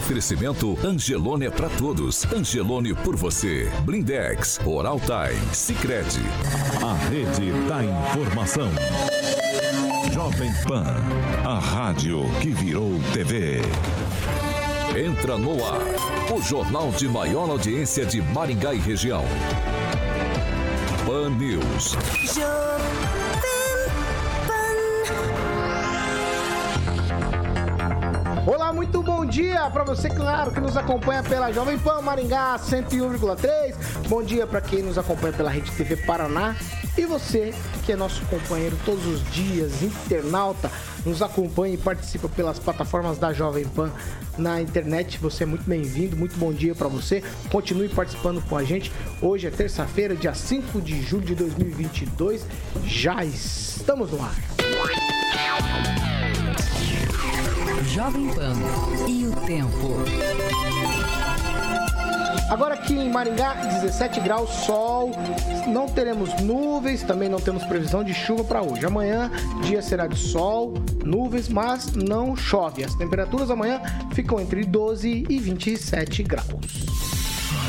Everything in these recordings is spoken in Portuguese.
Oferecimento Angelone é para todos. Angelone por você. Blindex, Oral Time, Sicredi. A rede da informação. Jovem Pan, a rádio que virou TV. Entra no ar, o jornal de maior audiência de Maringá e região. Pan News. Olá, muito bom dia para você, claro, que nos acompanha pela Jovem Pan Maringá 101,3. Bom dia para quem nos acompanha pela Rede TV Paraná. E você, que é nosso companheiro todos os dias, internauta, nos acompanha e participa pelas plataformas da Jovem Pan na internet. Você é muito bem-vindo, muito bom dia para você. Continue participando com a gente. Hoje é terça-feira, dia 5 de julho de 2022. Já estamos no ar. Jovem Pan e o tempo. Agora aqui em Maringá, 17 graus, sol, não teremos nuvens, também não temos previsão de chuva para hoje. Amanhã, dia será de sol, nuvens, mas não chove. As temperaturas amanhã ficam entre 12 e 27 graus.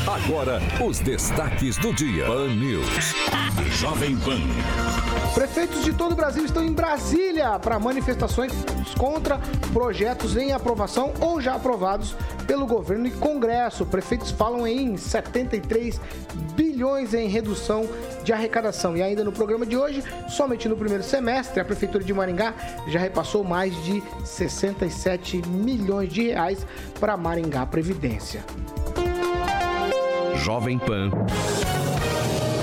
Agora, os destaques do dia. Pan News. Jovem Pan. Prefeitos de todo o Brasil estão em Brasília para manifestações contra projetos em aprovação ou já aprovados pelo governo e Congresso. Prefeitos falam em 73 bilhões em redução de arrecadação. E ainda no programa de hoje, somente no primeiro semestre, a Prefeitura de Maringá já repassou mais de 67 milhões de reais para Maringá Previdência. Jovem Pan.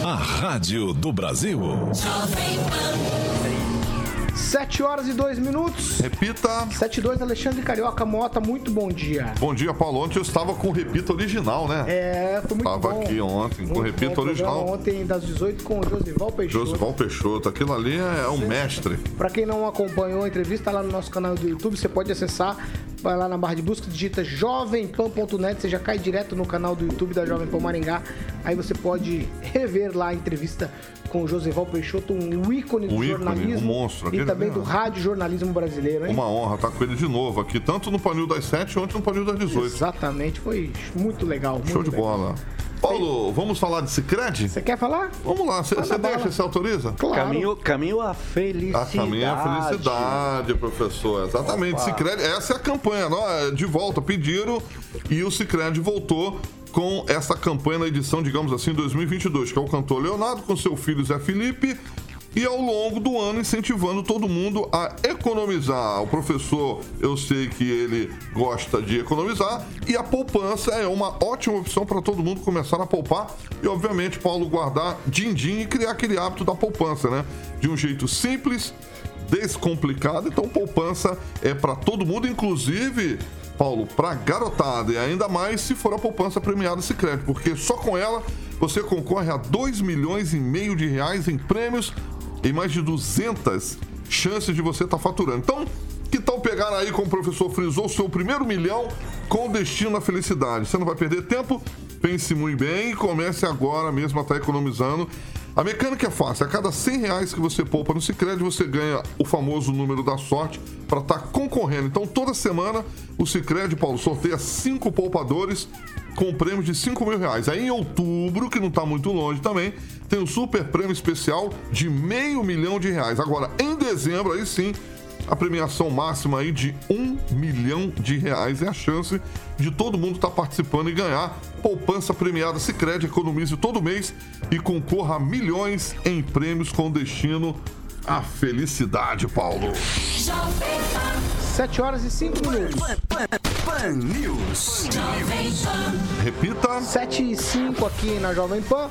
A Rádio do Brasil. Jovem Pan. 7 horas e 2 minutos. Repita. 7 e 2, Alexandre Carioca Mota, muito bom dia. Bom dia, Paulo. Ontem eu estava com o Repita original, né? É, foi muito Estava bom. aqui ontem com o Muito Repita original. Ontem das 18 com o Josival Peixoto. Josival Peixoto. Aquilo ali é um mestre. Para quem não acompanhou a entrevista lá no nosso canal do YouTube, você pode acessar, vai lá na barra de busca, digita jovempan.net, você já cai direto no canal do YouTube da Jovem Pan Maringá. Aí você pode rever lá a entrevista com o Josival Peixoto, um ícone do ícone, jornalismo um monstro, e também ali, do rádio jornalismo brasileiro, hein? Uma honra estar com ele de novo aqui, tanto no Panil das 7 ontem no Panil das 18. Exatamente, foi muito legal. muito Show de legal. bola. Paulo, vamos falar de Cicred? Você quer falar? Vamos lá, você deixa, você autoriza? Claro. Caminho, caminho à A felicidade. caminho é a felicidade, professor. Exatamente. Cicred, essa é a campanha, não? é? De volta, pediram e o Cicred voltou com essa campanha na edição, digamos assim, 2022, que é o cantor Leonardo com seu filho Zé Felipe e ao longo do ano incentivando todo mundo a economizar. O professor, eu sei que ele gosta de economizar e a poupança é uma ótima opção para todo mundo começar a poupar e, obviamente, Paulo, guardar din-din e criar aquele hábito da poupança, né? De um jeito simples, descomplicado. Então, poupança é para todo mundo, inclusive, Paulo, para garotada. E ainda mais se for a poupança premiada Sicredi, porque só com ela você concorre a 2 milhões e meio de reais em prêmios e mais de 200 chances de você estar faturando. Então, que tal pegar aí, como o professor frisou, o seu primeiro milhão com destino à felicidade? Você não vai perder tempo? Pense muito bem e comece agora mesmo a estar economizando. A mecânica é fácil. A cada 100 reais que você poupa no Cicred, você ganha o famoso número da sorte para estar concorrendo. Então, toda semana, o Cicred, Paulo, sorteia cinco poupadores com prêmios de 5 mil reais. Aí em outubro, que não está muito longe também, tem um super prêmio especial de meio milhão de reais. Agora, em dezembro, aí sim, a premiação máxima aí de um milhão de reais é a chance de todo mundo estar participando e ganhar poupança premiada Sicredi economize todo mês e concorra a milhões em prêmios com destino à felicidade, Paulo. Jovem Pan. 7 horas e 5 minutos. Pan News. Repita. 7 e 5 aqui na Jovem Pan.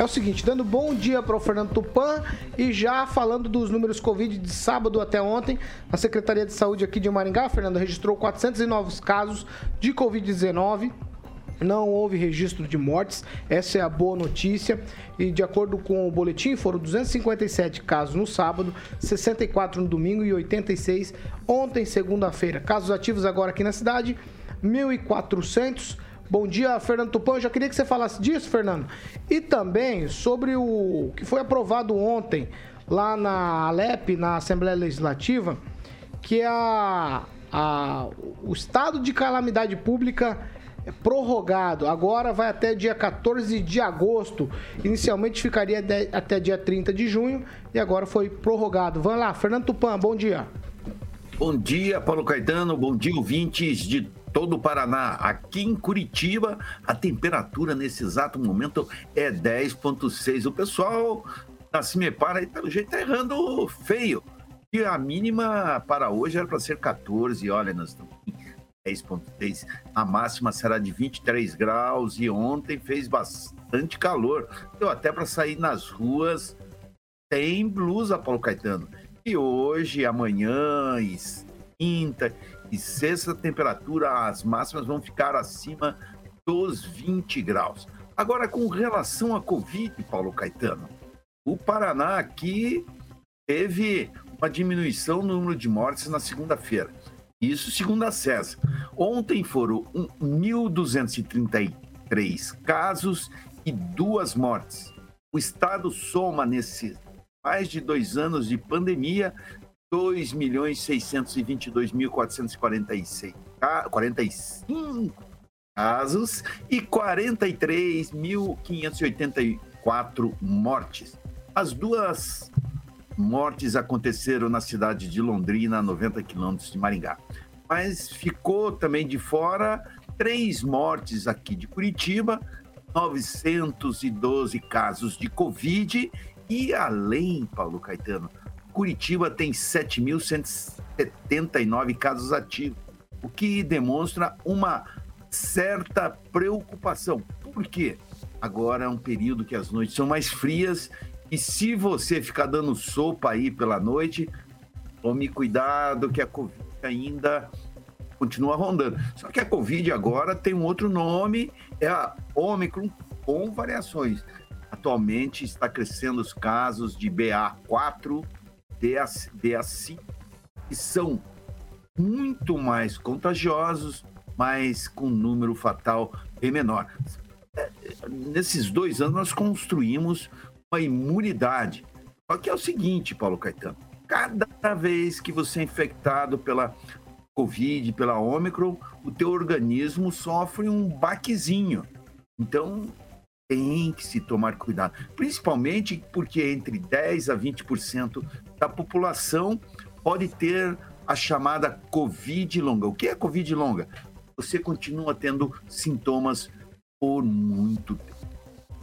É o seguinte, dando bom dia para o Fernando Tupan e já falando dos números Covid de sábado até ontem, a Secretaria de Saúde aqui de Maringá, Fernando, registrou 409 casos de Covid-19. Não houve registro de mortes, essa é a boa notícia. E de acordo com o boletim, foram 257 casos no sábado, 64 no domingo e 86 ontem, segunda-feira. Casos ativos agora aqui na cidade, 1.400. Bom dia, Fernando Tupan. Eu já queria que você falasse disso, Fernando. E também sobre o que foi aprovado ontem lá na Alep, na Assembleia Legislativa, que a a, o estado de calamidade pública é prorrogado. Agora vai até dia 14 de agosto. Inicialmente ficaria de, até dia 30 de junho e agora foi prorrogado. Vamos lá, Fernando Tupan, bom dia. Bom dia, Paulo Caetano. Bom dia, ouvintes de todo o Paraná. Aqui em Curitiba, a temperatura nesse exato momento é 10,6. O pessoal da Cimepar aí, pelo jeito, tá errando feio. E a mínima para hoje era para ser 14. Olha, nós estamos em 10,6. A máxima será de 23 graus e ontem fez bastante calor. Deu até para sair nas ruas sem blusa, Paulo Caetano. E hoje, amanhã, quinta e sexta, a temperatura, as máximas vão ficar acima dos 20 graus. Agora, com relação à Covid, Paulo Caetano, o Paraná aqui teve uma diminuição no número de mortes na segunda-feira. Isso segundo a CESA. Ontem foram 1.233 casos e duas mortes. O estado soma nesse mais de dois anos de pandemia 2.622.446 45 casos e 43.584 mortes. As duas mortes aconteceram na cidade de Londrina, a 90 quilômetros de Maringá. Mas ficou também de fora três mortes aqui de Curitiba, 912 casos de Covid e além, Paulo Caetano, Curitiba tem 7.179 casos ativos, o que demonstra uma certa preocupação. Por quê? Agora é um período que as noites são mais frias e se você ficar dando sopa aí pela noite, tome cuidado que a Covid ainda continua rondando. Só que a Covid agora tem um outro nome, é a Omicron com variações. Atualmente está crescendo os casos de BA4, BA5, que são muito mais contagiosos, mas com número fatal bem menor. Nesses dois anos, nós construímos uma imunidade. Só que é o seguinte, Paulo Caetano, cada vez que você é infectado pela Covid, pela Ômicron, o teu organismo sofre um baquezinho. Então, tem que se tomar cuidado, principalmente porque entre 10 a 20% da população pode ter a chamada Covid longa. O que é Covid longa? Você continua tendo sintomas por muito tempo.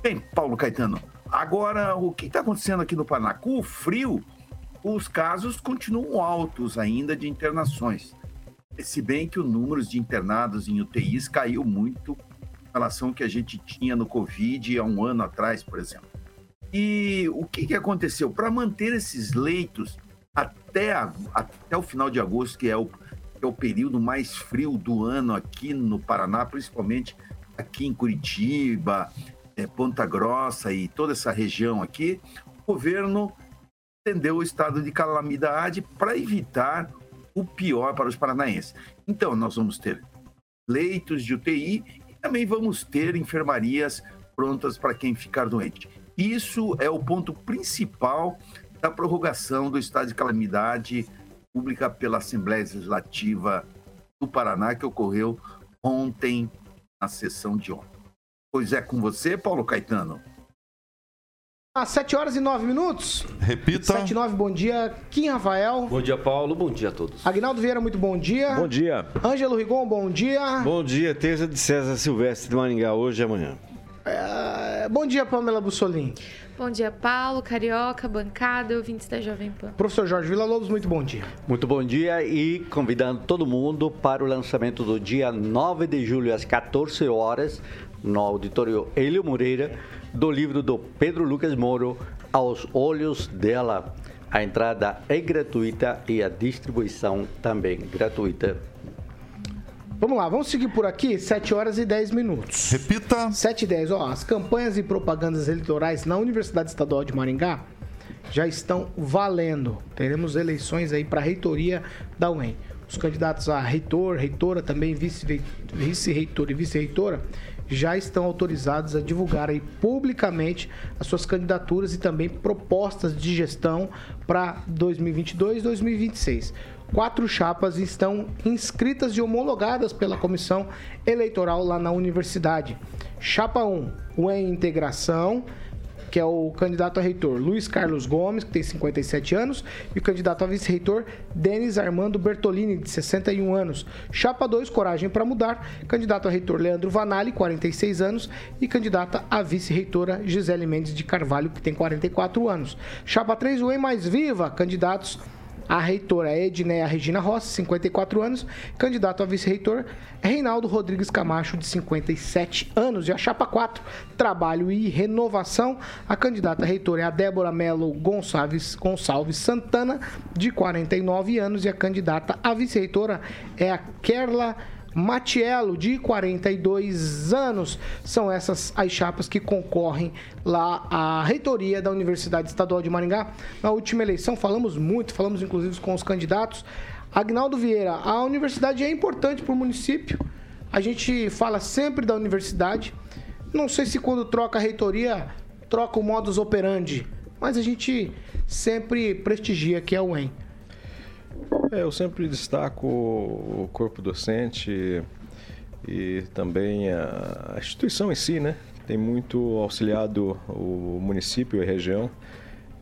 Bem, Paulo Caetano, Agora, o que está acontecendo aqui no Paraná? Com o frio, os casos continuam altos ainda de internações. Se bem que o número de internados em UTIs caiu muito relação que a gente tinha no Covid há um ano atrás, por exemplo. E o que, que aconteceu? Para manter esses leitos até, a, até o final de agosto, que é o, que é o período mais frio do ano aqui no Paraná, principalmente aqui em Curitiba, é, Ponta Grossa e toda essa região aqui, o governo estendeu o estado de calamidade para evitar o pior para os paranaenses. Então, nós vamos ter leitos de UTI também vamos ter enfermarias prontas para quem ficar doente. Isso é o ponto principal da prorrogação do estado de calamidade pública pela Assembleia Legislativa do Paraná, que ocorreu ontem, na sessão de ontem. Pois é com você, Paulo Caetano. Às 7 horas e 9 minutos. Repita. 7 e 9, bom dia. Kim Rafael. Bom dia, Paulo. Bom dia a todos. Agnaldo Vieira, muito bom dia. Bom dia. Ângelo Rigon, bom dia. Bom dia, terça de César Silvestre de Maringá, hoje e amanhã. É, bom dia, Pamela Bussolini. Bom dia, Paulo, Carioca, bancada, ouvintes da Jovem Pan. Professor Jorge Vila Lobos, muito bom dia. Muito bom dia e convidando todo mundo para o lançamento do dia 9 de julho às 14 horas no auditório Helio Moreira, do livro do Pedro Lucas Moro, Aos Olhos dela. A entrada é gratuita e a distribuição também gratuita. Vamos lá, vamos seguir por aqui, 7 horas e 10 minutos. Repita. 7 e 10, ó, as campanhas e propagandas eleitorais na Universidade Estadual de Maringá já estão valendo. Teremos eleições aí para a reitoria da UEM. Os candidatos a reitor, reitora, também vice-reitor e vice-reitora já estão autorizados a divulgar aí publicamente as suas candidaturas e também propostas de gestão para 2022 e 2026. Quatro chapas estão inscritas e homologadas pela comissão eleitoral lá na universidade. Chapa 1, o em integração que é o candidato a reitor Luiz Carlos Gomes, que tem 57 anos, e o candidato a vice-reitor Denis Armando Bertolini, de 61 anos. Chapa 2, Coragem para Mudar, candidato a reitor Leandro Vanali, 46 anos, e candidata a vice-reitora Gisele Mendes de Carvalho, que tem 44 anos. Chapa 3, o Em Mais Viva, candidatos a reitora Edneia Regina Rossi, 54 anos. Candidato a vice-reitor Reinaldo Rodrigues Camacho, de 57 anos. E a chapa 4, Trabalho e Renovação. A candidata a reitora é a Débora Melo Gonçalves, Gonçalves Santana, de 49 anos. E a candidata a vice-reitora é a Kerla Matiello, de 42 anos. São essas as chapas que concorrem lá à reitoria da Universidade Estadual de Maringá. Na última eleição falamos muito, falamos inclusive com os candidatos. Agnaldo Vieira, a universidade é importante para o município. A gente fala sempre da universidade. Não sei se quando troca a reitoria, troca o modus operandi, mas a gente sempre prestigia que é o UEM. É, eu sempre destaco o corpo docente e também a instituição em si, né? Tem muito auxiliado o município e a região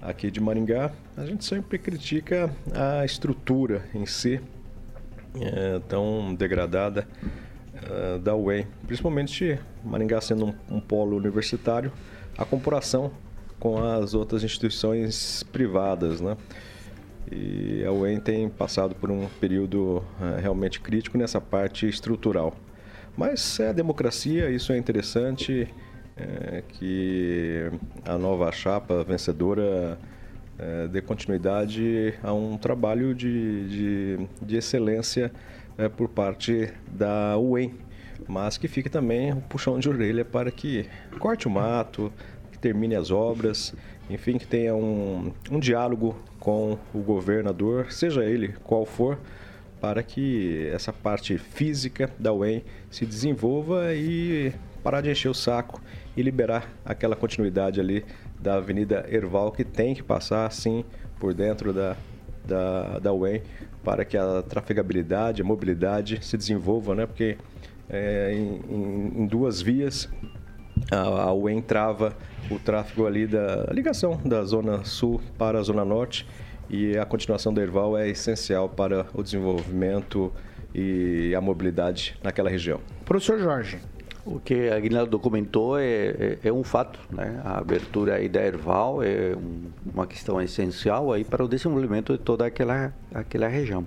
aqui de Maringá. A gente sempre critica a estrutura em si, é, tão degradada é, da UEM, principalmente Maringá sendo um, um polo universitário, a comparação com as outras instituições privadas, né? E a UEM tem passado por um período uh, realmente crítico nessa parte estrutural. Mas é a democracia, isso é interessante, é, que a nova chapa vencedora é, dê continuidade a um trabalho de, de, de excelência é, por parte da UEM, mas que fique também um puxão de orelha para que corte o mato, que termine as obras, enfim, que tenha um, um diálogo com o governador, seja ele qual for, para que essa parte física da UEM se desenvolva e parar de encher o saco e liberar aquela continuidade ali da Avenida Erval, que tem que passar, assim, por dentro da, da, da UEM, para que a trafegabilidade, a mobilidade se desenvolva, né? Porque é, em, em, duas vias a, a UEM trava o tráfego ali da ligação da zona sul para a zona norte e a continuação do Erval é essencial para o desenvolvimento e a mobilidade naquela região. Professor Jorge. O que a Aguinaldo documentou é, é, é, um fato, né? A abertura aí da Erval é um, uma questão essencial aí para o desenvolvimento de toda aquela, aquela região.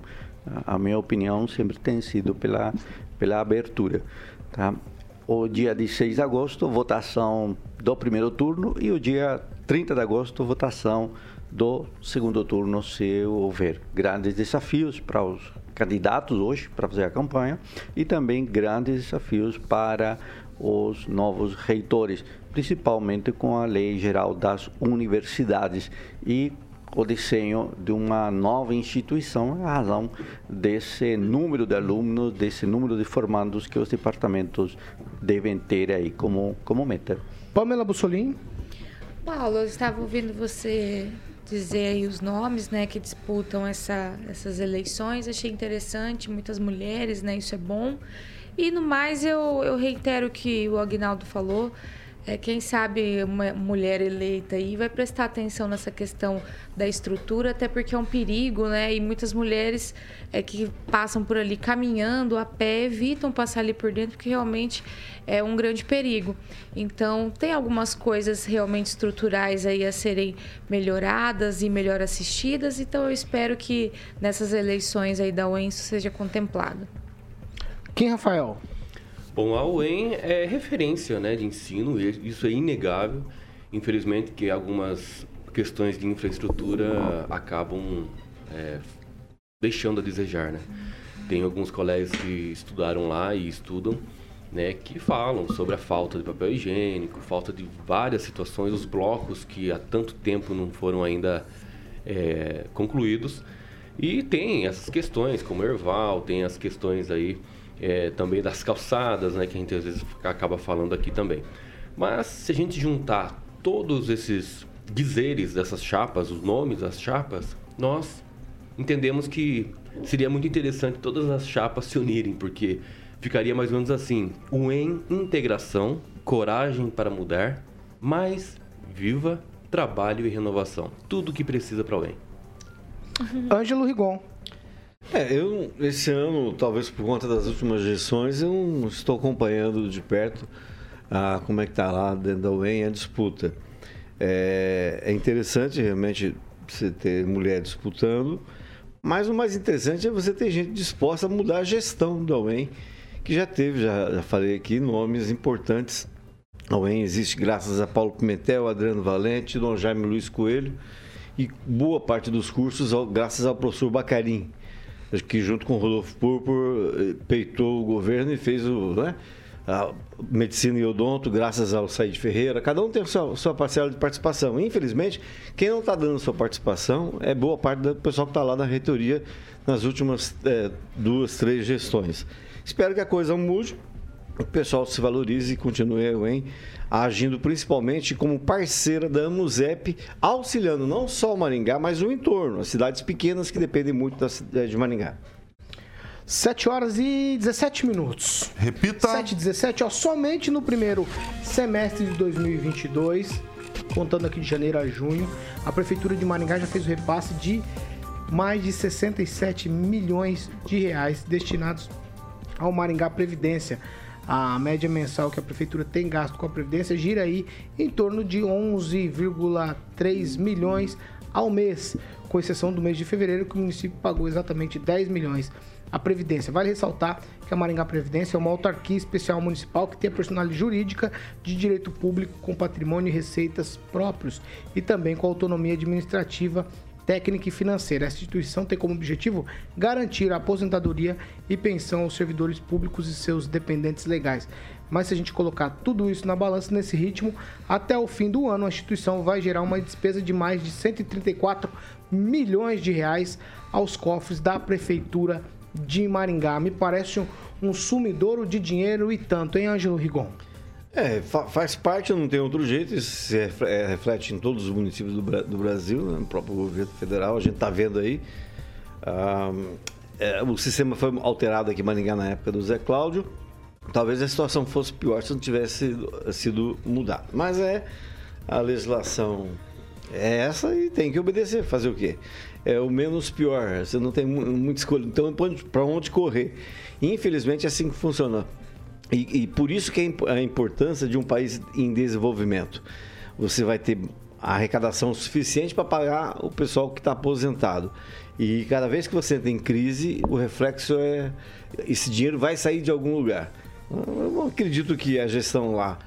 A minha opinião sempre tem sido pela, pela abertura, tá? O dia de 6 de agosto, votação do primeiro turno, e o dia 30 de agosto, votação do segundo turno, se houver grandes desafios para os candidatos hoje para fazer a campanha e também grandes desafios para os novos reitores, principalmente com a lei geral das universidades e o desenho de uma nova instituição, a razão desse número de alunos, desse número de formandos que os departamentos devem ter aí como, como meta. Pamela Bussolini. Paulo, eu estava ouvindo você dizer aí os nomes, né, que disputam essa, essas eleições. Achei interessante, muitas mulheres, né, isso é bom. E no mais, eu, eu reitero o que o Agnaldo falou é, quem sabe uma mulher eleita aí vai prestar atenção nessa questão da estrutura, até porque é um perigo, né? E muitas mulheres é, que passam por ali caminhando a pé evitam passar ali por dentro, porque realmente é um grande perigo. Então, tem algumas coisas realmente estruturais aí a serem melhoradas e melhor assistidas, então eu espero que nessas eleições aí da UENSO seja contemplado. Quem, Rafael? Bom, a UEM é referência né, de ensino, isso é inegável. Infelizmente que algumas questões de infraestrutura acabam é, deixando a desejar, né? Tem alguns colegas que estudaram lá e estudam, né, que falam sobre a falta de papel higiênico, falta de várias situações, os blocos que há tanto tempo não foram ainda é, concluídos. E tem essas questões, como Erval, tem as questões aí é, também das calçadas, né, que a gente às vezes acaba falando aqui também. Mas se a gente juntar todos esses dizeres dessas chapas, os nomes das chapas, nós entendemos que seria muito interessante todas as chapas se unirem, porque ficaria mais ou menos assim: o em integração, coragem para mudar, mais viva, trabalho e renovação. Tudo o que precisa para o em. Ângelo Rigon. É, eu, esse ano, talvez por conta das últimas gestões, eu não estou acompanhando de perto ah, como é que está lá dentro da UEM a disputa. É, é interessante realmente você ter mulher disputando, mas o mais interessante é você ter gente disposta a mudar a gestão da UEM, que já teve, já, já falei aqui, nomes importantes. A UEM existe graças a Paulo Pimentel, Adriano Valente, Dom Jaime Luiz Coelho e boa parte dos cursos graças ao professor Bacarim, que junto com o Rodolfo Purpur eh, peitou o governo e fez o, né, a medicina e odonto, graças ao Said Ferreira. Cada um tem sua, sua parcela de participação. Infelizmente, quem não está dando sua participação é boa parte do pessoal que está lá na reitoria nas últimas é, duas, três gestões. Espero que a coisa mude, o pessoal se valorize e continue hein, agindo principalmente como parceira da Amusep, auxiliando não só o Maringá, mas o entorno, as cidades pequenas que dependem muito da cidade de Maringá. 7 horas e 17 minutos. Repita. 7 e 17, ó, somente no primeiro semestre de 2022, contando aqui de janeiro a junho, a Prefeitura de Maringá já fez o repasse de mais de 67 milhões de reais destinados ao Maringá Previdência. A média mensal que a prefeitura tem gasto com a Previdência gira aí em torno de 11,3 milhões ao mês, com exceção do mês de fevereiro, que o município pagou exatamente 10 milhões a Previdência. Vale ressaltar que a Maringá Previdência é uma autarquia especial municipal que tem a personalidade jurídica de direito público com patrimônio e receitas próprios e também com autonomia administrativa técnica e financeira. Essa instituição tem como objetivo garantir a aposentadoria e pensão aos servidores públicos e seus dependentes legais. Mas se a gente colocar tudo isso na balança nesse ritmo, até o fim do ano a instituição vai gerar uma despesa de mais de 134 milhões de reais aos cofres da prefeitura de Maringá. Me parece um, um sumidouro de dinheiro e tanto, hein, Ângelo Rigon? É, fa faz parte, não tem outro jeito, isso é, reflete em todos os municípios do, do Brasil, né, no próprio governo federal, a gente está vendo aí. Ah, é, o sistema foi alterado aqui em Maringá na época do Zé Cláudio. Talvez a situação fosse pior se não tivesse sido, mudada. Mas é a legislação é essa e tem que obedecer. Fazer o quê? É o menos pior. Você não tem muita escolha. Então, para onde correr? Infelizmente, é assim que funciona. E, e por isso que é a importância de um país em desenvolvimento. Você vai ter arrecadação suficiente para pagar o pessoal que está aposentado. E cada vez que você tem crise, o reflexo é esse dinheiro vai sair de algum lugar. Eu acredito que a gestão lá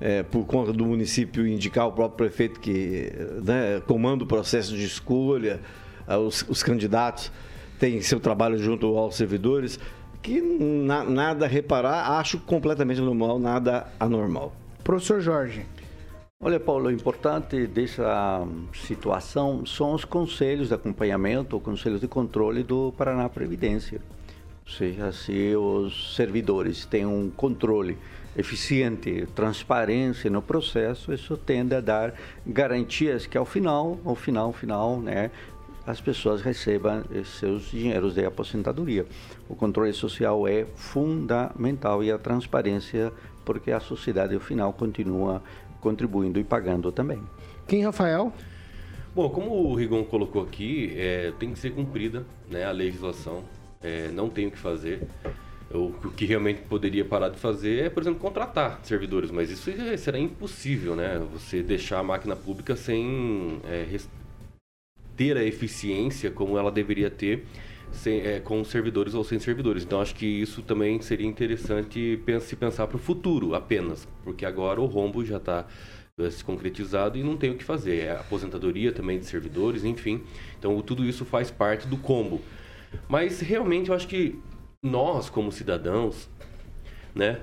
é, por conta do município indicar o próprio prefeito que né, comanda o processo de escolha, ah, os, os, candidatos têm seu trabalho junto aos servidores, que na, nada a reparar, acho completamente normal, nada anormal. Professor Jorge. Olha, Paulo, o importante dessa situação são os conselhos de acompanhamento, os conselhos de controle do Paraná Previdência. Ou seja, se os servidores têm um controle eficiente, transparência no processo, isso tende a dar garantias que ao final, ao final, ao final, né, as pessoas recebam seus dinheiros de aposentadoria. O controle social é fundamental e a transparência, porque a sociedade, ao final, continua contribuindo e pagando também. Quem, Rafael? Bom, como o Rigon colocou aqui, é, tem que ser cumprida né, a legislação, é, não tem o que fazer. O que realmente poderia parar de fazer é, por exemplo, contratar servidores, mas isso será impossível, né? Você deixar a máquina pública sem é, ter a eficiência como ela deveria ter sem, é, com servidores ou sem servidores. Então, acho que isso também seria interessante se pensar para o futuro apenas, porque agora o rombo já está se concretizado e não tem o que fazer. É aposentadoria também de servidores, enfim. Então, tudo isso faz parte do combo. Mas realmente eu acho que nós, como cidadãos, né,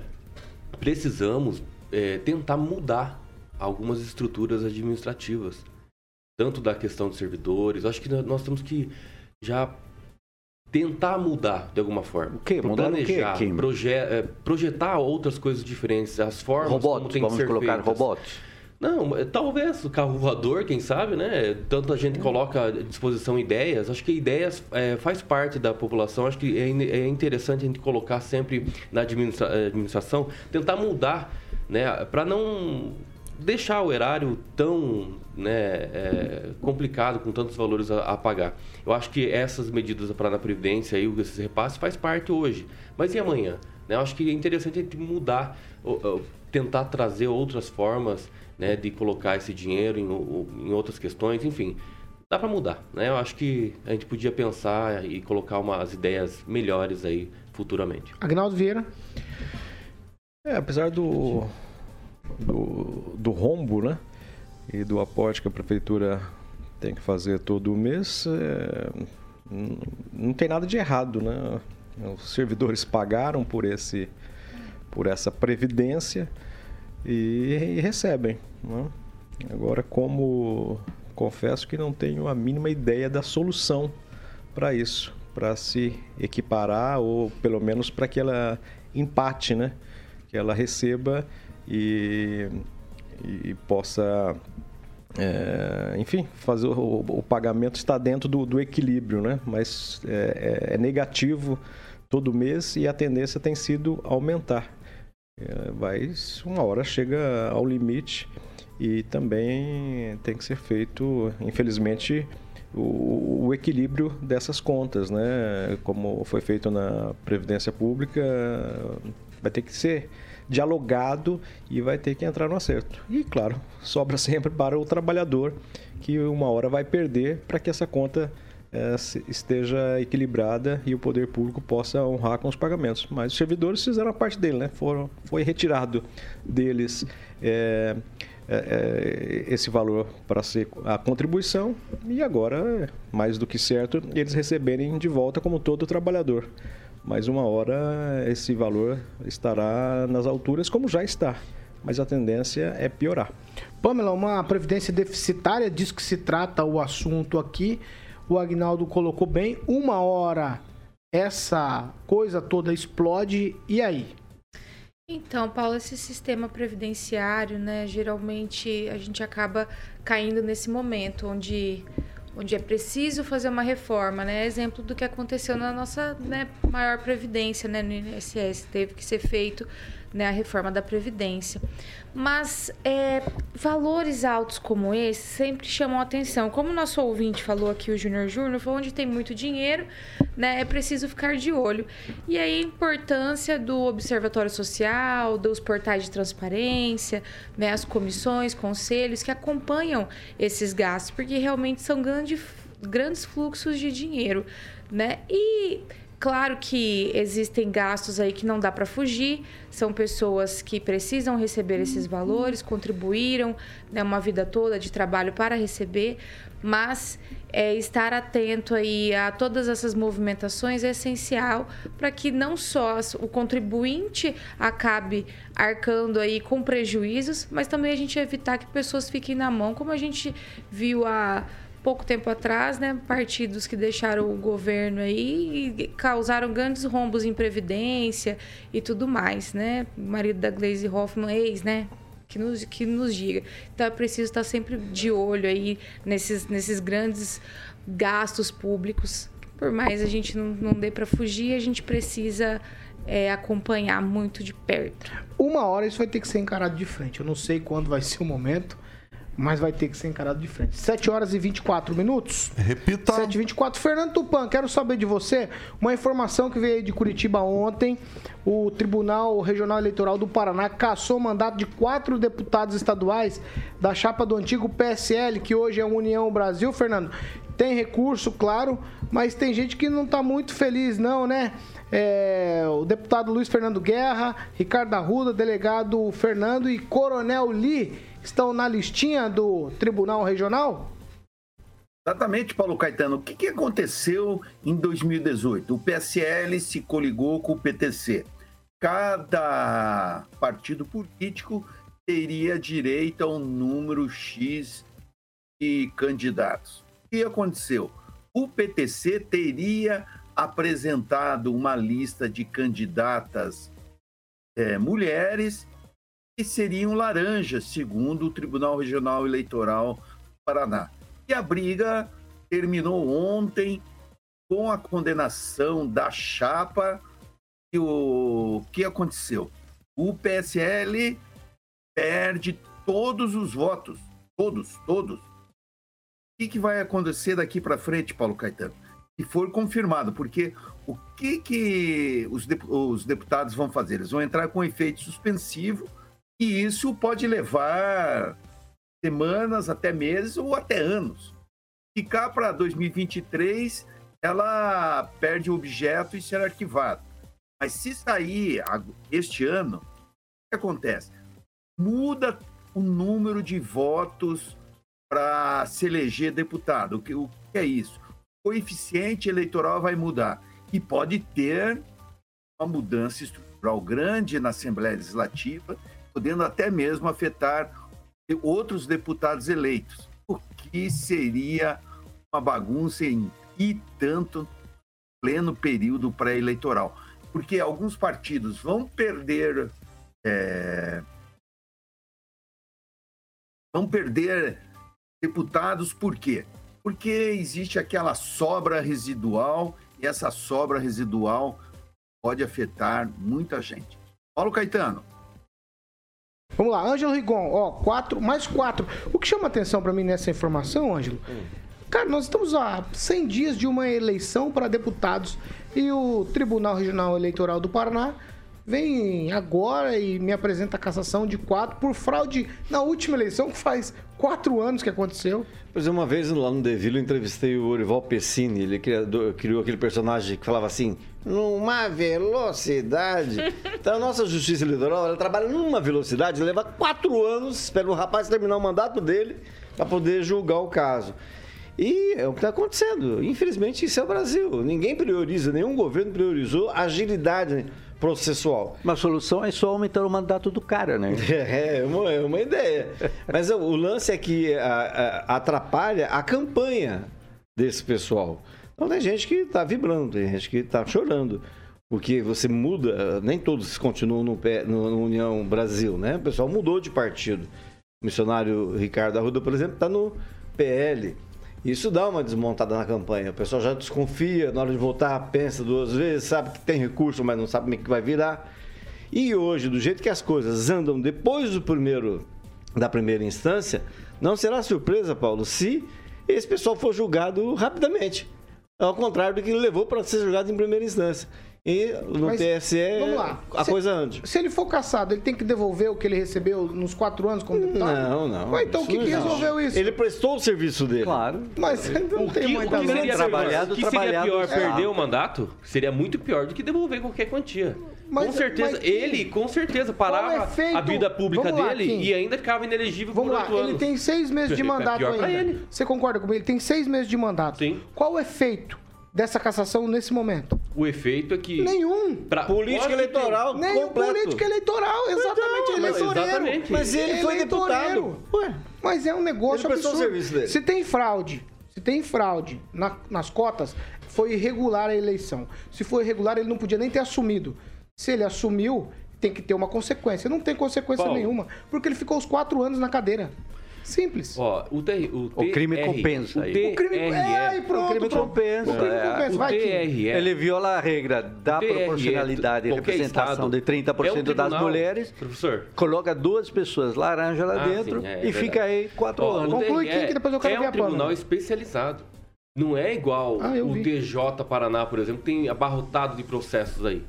precisamos é, tentar mudar algumas estruturas administrativas, tanto da questão de servidores. Acho que nós temos que já tentar mudar de alguma forma. O quê? Mudar o quê, planejar, proje- é, projetar outras coisas diferentes, as formas Robots, como tem vamos que ser colocar feitas. robots. Não, é, talvez o carro voador, quem sabe, né? Tanto a gente coloca à disposição ideias. Acho que ideias é, faz parte da população. Acho que é, in- é interessante a gente colocar sempre na administra- eh, administração, tentar mudar, né? Para não deixar o erário tão né, é, complicado, com tantos valores a, a pagar. Eu acho que essas medidas para na Previdência e esses repasses faz parte hoje. Mas e amanhã? Né? Eu acho que é interessante a gente mudar, ou- ou tentar trazer outras formas né, de colocar esse dinheiro em, o- em outras questões, enfim. Dá para mudar, né? Eu acho que a gente podia pensar e colocar umas ideias melhores aí futuramente. Agnaldo Vieira. É, apesar do, do, do rombo, né? E do aporte que a prefeitura tem que fazer todo mês, é, não tem nada de errado, né? Os servidores pagaram por, esse, por essa previdência e, e recebem. Né? Agora, como confesso que não tenho a mínima ideia da solução para isso, para se equiparar ou pelo menos para que ela empate, né? Que ela receba e, e possa, é, enfim, fazer o, o pagamento está dentro do, do equilíbrio, né? Mas é, é- é negativo todo mês e a tendência tem sido aumentar. É, uma hora chega ao limite e também tem que ser feito, infelizmente, o, o equilíbrio dessas contas, né? Como foi feito na Previdência Pública, vai ter que ser dialogado e vai ter que entrar no acerto. E, claro, sobra sempre para o trabalhador, que uma hora vai perder para que essa conta eh, esteja equilibrada e o poder público possa honrar com os pagamentos. Mas os servidores fizeram a parte dele, né? Foram, foi retirado deles eh, eh, esse valor para ser a contribuição e agora, mais do que certo, eles receberem de volta como todo trabalhador. Mas uma hora esse valor estará nas alturas como já está. Mas a tendência é piorar. Pamela, uma previdência deficitária, diz que se trata o assunto aqui. O Agnaldo colocou bem. Uma hora essa coisa toda explode. E aí? Então, Paulo, esse sistema previdenciário, né, geralmente a gente acaba caindo nesse momento onde, onde é preciso fazer uma reforma, né? Exemplo do que aconteceu na nossa né, maior previdência, né, no INSS, teve que ser feito né, a reforma da previdência. Mas é, valores altos como esse sempre chamam atenção. Como o nosso ouvinte falou aqui, o Júnior Júnior, falou onde tem muito dinheiro, né, é preciso ficar de olho. E aí a importância do Observatório Social, dos portais de transparência, né, as comissões, conselhos que acompanham esses gastos, porque realmente são grande, grandes fluxos de dinheiro, né? E Claro que existem gastos aí que não dá para fugir, são pessoas que precisam receber esses valores, contribuíram né, uma vida toda de trabalho para receber, mas é, estar atento aí a todas essas movimentações é essencial para que não só o contribuinte acabe arcando aí com prejuízos, mas também a gente evitar que pessoas fiquem na mão, como a gente viu há pouco tempo atrás, né, partidos que deixaram o governo aí e causaram grandes rombos em previdência e tudo mais, né? O marido da Glaze Hoffman, ex, né? Que nos, que nos diga. Então é preciso estar sempre de olho aí nesses, nesses grandes gastos públicos. Por mais a gente não, não dê para fugir, a gente precisa é, acompanhar muito de perto. Uma hora isso vai ter que ser encarado de frente. Eu não sei quando vai ser o momento, mas vai ter que ser encarado de frente. 7 horas e 24 minutos. Repita. 7 e 24 Fernando Tupan, quero saber de você uma informação que veio aí de Curitiba ontem. O Tribunal Regional Eleitoral do Paraná cassou o mandato de quatro deputados estaduais da chapa do antigo PSL, que hoje é União Brasil, Fernando. Tem recurso, claro, mas tem gente que não está muito feliz, não, né? É, o deputado Luiz Fernando Guerra, Ricardo Arruda, delegado Fernando e Coronel Lee estão na listinha do Tribunal Regional? Exatamente, Paulo Caetano. O que, que aconteceu em 2018? O PSL se coligou com o PTC. Cada partido político teria direito a um número X de candidatos. O que aconteceu? O PTC teria apresentado uma lista de candidatas é, mulheres que seriam laranjas, segundo o Tribunal Regional Eleitoral do Paraná. E a briga terminou ontem com a condenação da chapa. E o que aconteceu? O PSL perde todos os votos, todos, todos. O que, vai acontecer daqui para frente, Paulo Caetano? Se for confirmado, porque o que, que os, os deputados vão fazer? Eles vão entrar com efeito suspensivo e isso pode levar semanas, até meses ou até anos. Ficar para 2023, ela perde o objeto e será arquivado. Mas se sair este ano, o que acontece? Muda o número de votos para se eleger deputado. O que, o que é isso? O coeficiente eleitoral vai mudar e pode ter uma mudança estrutural grande na Assembleia Legislativa, podendo até mesmo afetar outros deputados eleitos, o que seria uma bagunça em e tanto pleno período pré-eleitoral, porque alguns partidos vão perder é, vão perder deputados por quê? Porque existe aquela sobra residual e essa sobra residual pode afetar muita gente. Paulo Caetano. Vamos lá, Ângelo Rigon, ó, quatro, mais quatro. O que chama atenção pra mim nessa informação, Ângelo? Cara, nós estamos a 100 dias de uma eleição para deputados e o Tribunal Regional Eleitoral do Paraná vem agora e me apresenta a cassação de quatro por fraude na última eleição, que faz quatro anos que aconteceu. Pois é, uma vez lá no Deville eu entrevistei o Orival Pessini, ele criador- criou aquele personagem que falava assim, numa velocidade. Então a nossa justiça eleitoral, ela trabalha numa velocidade, leva quatro anos, espera o rapaz terminar o mandato dele para poder julgar o caso. E é o que está acontecendo. Infelizmente, isso é o Brasil. Ninguém prioriza, nenhum governo priorizou a agilidade processual. Uma solução é só aumentar o mandato do cara, né? É, uma, é uma ideia. Mas o, lance é que a- a- atrapalha a campanha desse pessoal. Então tem gente que está vibrando, tem gente que está chorando. Porque você muda, nem todos continuam no, no- no União Brasil, né? O pessoal mudou de partido. O missionário Ricardo Arruda, por exemplo, está no PL. Isso dá uma desmontada na campanha. O pessoal já desconfia, na hora de votar, pensa duas vezes, sabe que tem recurso, mas não sabe como é que vai virar. E hoje, do jeito que as coisas andam depois do primeiro, da primeira instância, não será surpresa, Paulo, se esse pessoal for julgado rapidamente. Ao contrário do que levou para ser julgado em primeira instância. E no Mas, TSE vamos lá. a Se- coisa ande. Se ele for caçado, ele tem que devolver o que ele recebeu nos quatro anos como deputado? Não, não. Ué, então o que, que resolveu isso? Ele prestou o serviço dele. Claro. Mas não O tem que, o muita que seria, trabalhado, o que seria pior, é. perder o mandato? Seria muito pior do que devolver qualquer quantia. Mas- com certeza, mas- ele, com certeza, parava é a vida pública lá, dele Kim. e ainda ficava inelegível Vamos por lá, oito ele anos. tem seis meses de É mandato pra ainda. ele. Você concorda comigo? Ele tem seis meses de mandato. Sim. Qual o efeito dessa cassação nesse momento? O efeito é que... Nenhum. pra- Política eleitoral Nenhum completo. política eleitoral, exatamente, ele é mas eleitoreiro. exatamente. Mas ele foi Eleitoreiro. deputado. Ué, Mas é um negócio Ele prestou o absurdo. serviço dele. Se tem fraude, se tem fraude na- nas cotas, foi irregular a eleição. Se foi irregular, ele não podia nem ter assumido. Se ele assumiu, tem que ter uma consequência. Não tem consequência Paulo. nenhuma, porque ele ficou os quatro anos na cadeira. Simples. Ó, o, TR, o, O crime TR, compensa O aí. TRE, O crime, é, e pronto, O crime pronto. compensa, O crime é. compensa. o Vai. TRE, Ele viola a regra da TRE, proporcionalidade e representação estado, de 30% é um das tribunal- mulheres, Professor, coloca duas pessoas laranja lá Ah, dentro sim, é, é e verdade. fica aí quatro Ó, anos. o Conclui, TRE Kim, que depois eu quero é ver um a tribunal especializado. Não é igual Ah, o vi. TJ Paraná, por exemplo, que tem abarrotado de processos aí.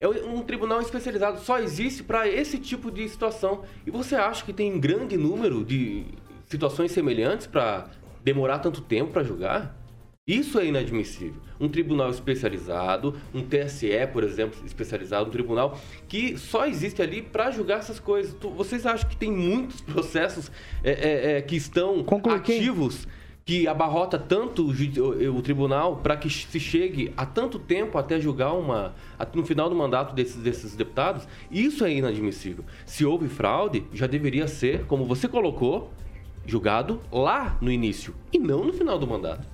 É um tribunal especializado, só existe para esse tipo de situação. E você acha que tem um grande número de situações semelhantes para demorar tanto tempo para julgar? Isso é inadmissível. Um tribunal especializado, um TSE, por exemplo, especializado, um tribunal que só existe ali para julgar essas coisas. Vocês acham que tem muitos processos é, é, é, que estão Conclui, ativos que abarrota tanto o, o- tribunal para que se chegue a tanto tempo até julgar uma no final do mandato desses, desses deputados? Isso é inadmissível. Se houve fraude, já deveria ser, como você colocou, julgado lá no início e não no final do mandato.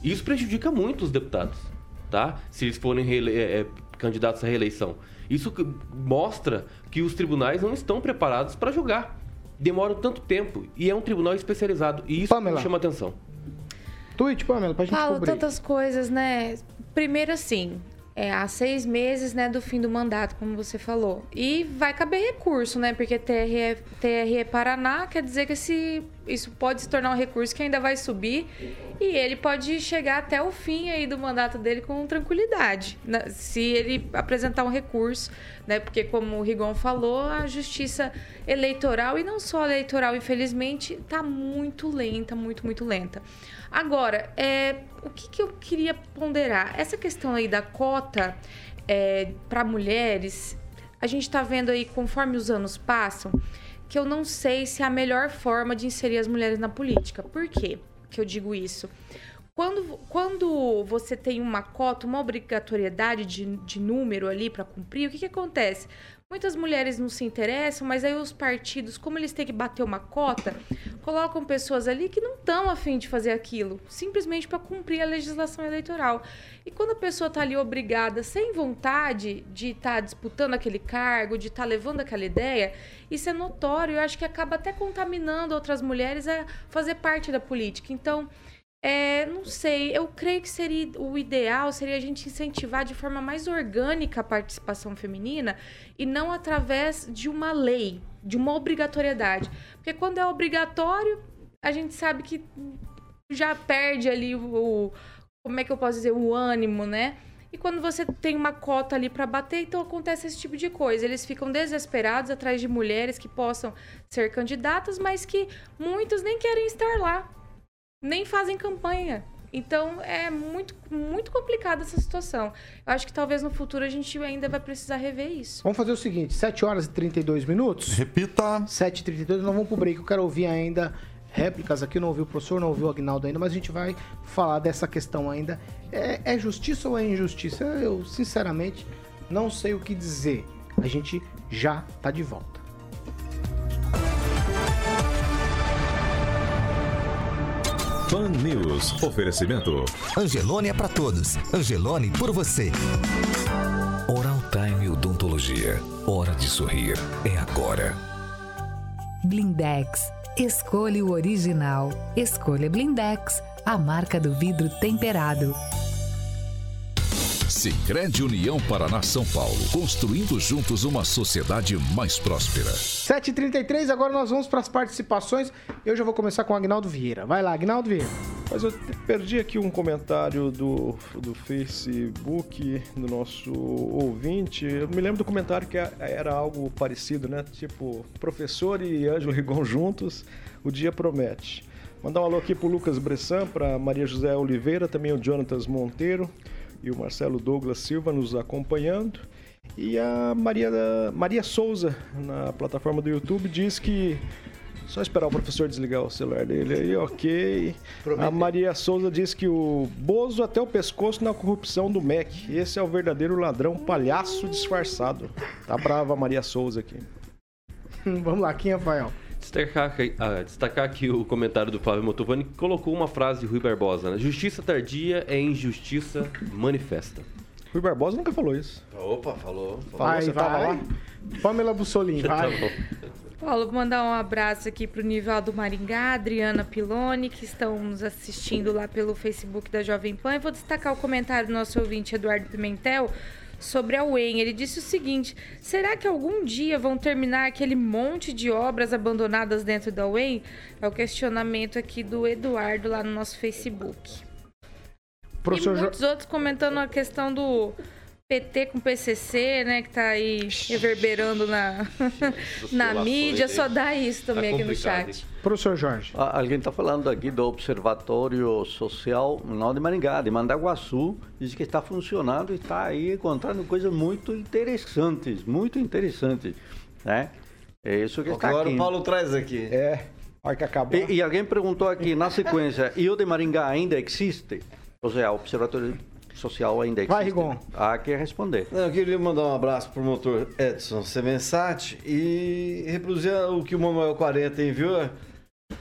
Isso prejudica muito os deputados. tá? Se eles forem é, é, candidatos à reeleição. Isso mostra que os tribunais não estão preparados para julgar. Demoram tanto tempo e é um tribunal especializado. E isso Pamela. me chama atenção. Tweet, Pamela, pra gente cobrir. tantas coisas, né? Primeiro, assim, é, há seis meses, né, do fim do mandato, como você falou. E vai caber recurso, né? Porque TRE, TRE Paraná quer dizer que esse, isso pode se tornar um recurso que ainda vai subir e ele pode chegar até o fim aí do mandato dele com tranquilidade, né? se ele apresentar um recurso, né? Porque como o Rigon falou, a justiça eleitoral e não só eleitoral, infelizmente, tá muito lenta, muito, muito lenta. Agora, é, o que, que eu queria ponderar? Essa questão aí da cota para mulheres, a gente está vendo aí, conforme os anos passam, que eu não sei se é a melhor forma de inserir as mulheres na política. Por quê que eu digo isso? Quando, quando você tem uma cota, uma obrigatoriedade de, de número ali para cumprir, o que, que acontece? Muitas mulheres não se interessam, mas aí os partidos, como eles têm que bater uma cota, colocam pessoas ali que não estão afim de fazer aquilo, simplesmente para cumprir a legislação eleitoral. E quando a pessoa está ali obrigada, sem vontade de estar disputando aquele cargo, de estar levando aquela ideia, isso é notório. Eu acho que acaba até contaminando outras mulheres a fazer parte da política. Então, é, não sei, eu creio que seria o ideal seria a gente incentivar de forma mais orgânica a participação feminina e não através de uma lei, de uma obrigatoriedade. Porque quando é obrigatório, a gente sabe que já perde ali o, como é que eu posso dizer, o ânimo, né? E quando você tem uma cota ali para bater, então acontece esse tipo de coisa. Eles ficam desesperados atrás de mulheres que possam ser candidatas, mas que muitas nem querem estar lá nem fazem campanha. Então é muito, muito complicada essa situação. Eu acho que talvez no futuro a gente ainda vai precisar rever isso. Vamos fazer o seguinte, 7 horas e 32 minutos. Repita. 7 e 32 nós vamos pro break. Eu quero ouvir ainda réplicas aqui. Não ouvi o professor, não ouvi o Agnaldo ainda, mas a gente vai falar dessa questão ainda. É, é justiça ou é injustiça? Eu, sinceramente, não sei o que dizer. A gente já tá de volta. Pan News. Oferecimento. Angelone é pra todos. Angelone por você. Oral Time Odontologia. Hora de sorrir. É agora. Blindex. Escolha o original. Escolha Blindex, a marca do vidro temperado. Sicredi União Paraná São Paulo. Construindo juntos uma sociedade mais próspera. 7h33, agora nós vamos para as participações. Eu já vou começar com o Agnaldo Vieira. Vai lá, Agnaldo Vieira. Mas eu te- perdi aqui um comentário do, do Facebook do nosso ouvinte. Eu me lembro do comentário que a- era algo parecido, né? Tipo, professor e Ângelo Rigon juntos, o dia promete. Mandar um alô aqui pro Lucas Bressan, para Maria José Oliveira, também o Jonatas Monteiro e o Marcelo Douglas Silva nos acompanhando. E a Maria, Maria Souza, na plataforma do YouTube, diz que só esperar o professor desligar o celular dele aí, ok. A Maria Souza diz que o Bozo até o pescoço na corrupção do MEC. Esse é o verdadeiro ladrão palhaço disfarçado. Tá brava a Maria Souza aqui. Vamos lá, quem é Rafael? Destacar, aqui- ah, destacar aqui o comentário do Flávio Motovani que colocou uma frase de Rui Barbosa, né? Justiça tardia é injustiça manifesta. Rui Barbosa nunca falou isso. Opa, falou. Vai, você tava vai. lá? Pamela Bussolini, vai. Tá bom. Paulo, vou mandar um abraço aqui pro Nivaldo Maringá, Adriana Piloni, que estão nos assistindo lá pelo Facebook da Jovem Pan. E vou destacar o comentário do nosso ouvinte Eduardo Pimentel sobre a UEM. Ele disse o seguinte: será que algum dia vão terminar aquele monte de obras abandonadas dentro da UEM? É o questionamento aqui do Eduardo lá no nosso Facebook. Professor e Jo- muitos outros comentando a questão do PT com PCC, né, que tá aí reverberando na, na mídia, só dá isso também Tá aqui no chat. Professor Jorge. Ah, Alguém está falando aqui do Observatório Social, não de Maringá, de Mandaguaçu, diz que está funcionando e está aí encontrando coisas muito interessantes, muito interessantes, né? É isso que está Agora o Paulo traz aqui. É, hora que acabar. E, e alguém perguntou aqui na sequência, e o de Maringá ainda existe? Ou seja, o Observatório Social ainda existe? Vai, Rigon. Ah, quer responder. Não, eu queria mandar um abraço pro motor Edson Semensati e reproduzir o que o Manuel 40 enviou,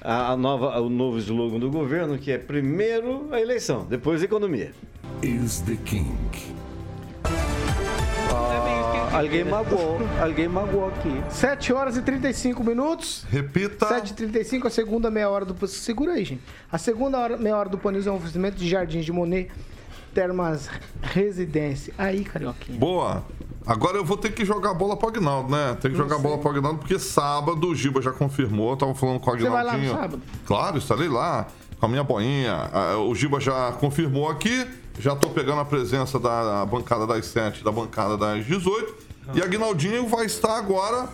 a, a nova, o novo slogan do governo, que é primeiro a eleição, depois a economia. is the king. Ah, alguém magoou, alguém magoou aqui. 7 horas e 35 minutos. Repita. 7 e 35 a segunda meia hora do... Segura aí, gente. A segunda hora, meia hora do Panils é um oferecimento de Jardins de Monet, Termas Residência. Aí, Carioquinha. Boa. Agora eu vou ter que jogar a bola pro Agnaldo, né? Tem que jogar a bola pro Agnaldo, porque sábado o Giba já confirmou, eu tava falando com o Você vai lá no sábado? Claro, estarei lá com a minha boinha. Ah, O Giba já confirmou aqui, já tô pegando a presença da bancada das 7, da bancada das 18. E Agnaldinho vai estar agora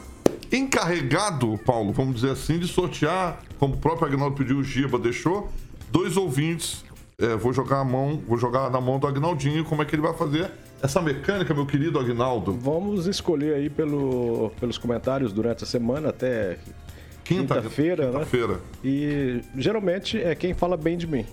encarregado, Paulo, vamos dizer assim, de sortear, como o próprio Agnaldo pediu, o Giba deixou, dois ouvintes. É, vou jogar a mão, vou jogar na mão do Agnaldinho como é que ele vai fazer essa mecânica, meu querido Agnaldo. Vamos escolher aí pelo, pelos comentários durante a semana até Quinta- quinta-feira, né? quinta-feira. E geralmente é quem fala bem de mim.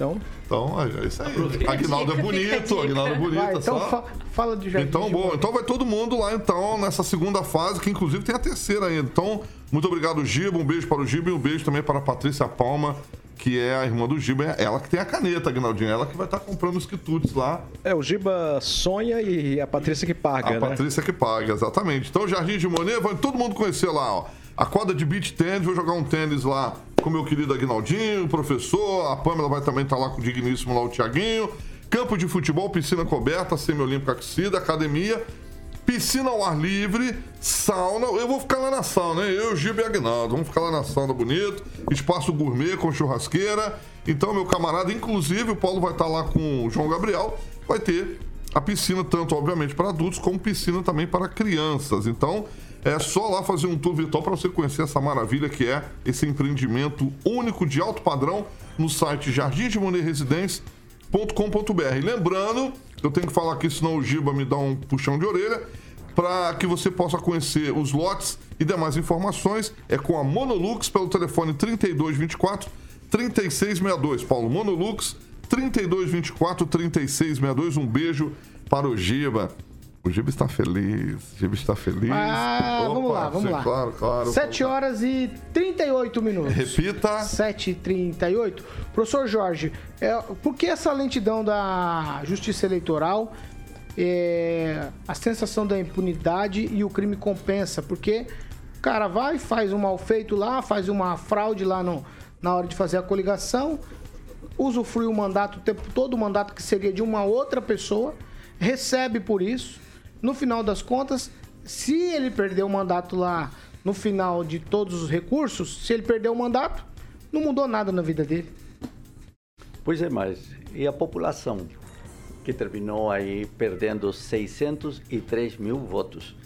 Então, Então, é isso aí. Agnaldo é bonito. Agnaldo é bonito. Vai, então só. fa- fala de Jardins Então, de bom, então vai todo mundo lá, então, nessa segunda fase, que inclusive tem a terceira ainda. Então, muito obrigado, Giba. Um beijo para o Giba e um beijo também para a Patrícia Palma, que é a irmã do Giba. É ela que tem a caneta, Agnaldinho. Ela que vai estar comprando os quitutes lá. é, o Giba sonha e a Patrícia que paga, A né? Patrícia que paga, exatamente. Então, Jardim de Monet, vai todo mundo conhecer lá, ó. A quadra de beach tênis, vou jogar um tênis lá com meu querido Agnaldinho, professor. A Pamela vai também estar lá com o digníssimo lá, o Tiaguinho. Campo de futebol, piscina coberta, semi-olímpica aquecida, academia. Piscina ao ar livre, sauna. Eu vou ficar lá na sauna, hein? Eu, Giba e Agnaldo. Vamos ficar lá na sauna bonito. Espaço gourmet com churrasqueira. Então, meu camarada, inclusive, o Paulo vai estar lá com o João Gabriel. Vai ter a piscina, tanto, obviamente, para adultos, como piscina também para crianças. Então, é só lá fazer um tour virtual para você conhecer essa maravilha que é esse empreendimento único de alto padrão no site jardimdemoneresidência.com.br. Lembrando, eu tenho que falar aqui, senão o Giba me dá um puxão de orelha, para que você possa conhecer os lotes e demais informações, é com a Monolux pelo telefone 3224 3662. Paulo Monolux 3224 3662. Um beijo para o Giba. O Giba está feliz. O Giba está feliz. Ah, Opa, vamos lá, vamos sim, lá. Claro, claro. 7 horas e 38 minutos. Repita. 7 e 38. Professor Jorge, é, por que essa lentidão da justiça eleitoral, é, a sensação da impunidade e o crime compensa? Porque o cara vai, faz um mal feito lá, faz uma fraude lá no, na hora de fazer a coligação, usufrui o mandato o tempo todo, o mandato que seria de uma outra pessoa, recebe por isso. No final das contas, se ele perder o mandato lá no final de todos os recursos, se ele perder o mandato, não mudou nada na vida dele. Pois é, mas e a população que terminou aí perdendo 603 mil votos?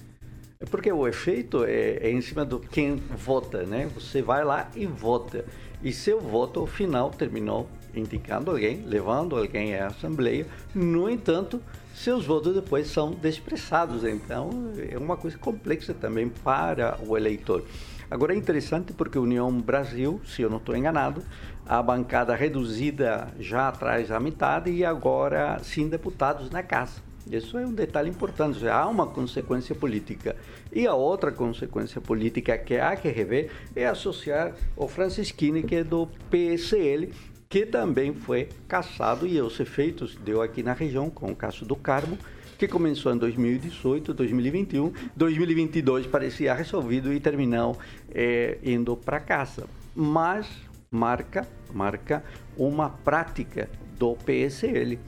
É porque o efeito é, é em cima do quem vota, né? Você vai lá e vota. E seu voto, ao final, terminou indicando alguém, levando alguém à Assembleia. No entanto, seus votos depois são desprezzados. Então, é uma coisa complexa também para o eleitor. Agora é interessante porque União Brasil, se eu não estou enganado, a bancada reduzida já atrás da metade e agora sim deputados na casa. Isso é um detalhe importante, há uma consequência política. E a outra consequência política que há que rever é associar o Francisquini, que é do PSL, que também foi caçado e os efeitos deu aqui na região com o caso do Carmo, que começou em 2018, 2021, 2022 parecia resolvido e terminou eh, indo para casa. Mas marca, marca uma prática do PSL,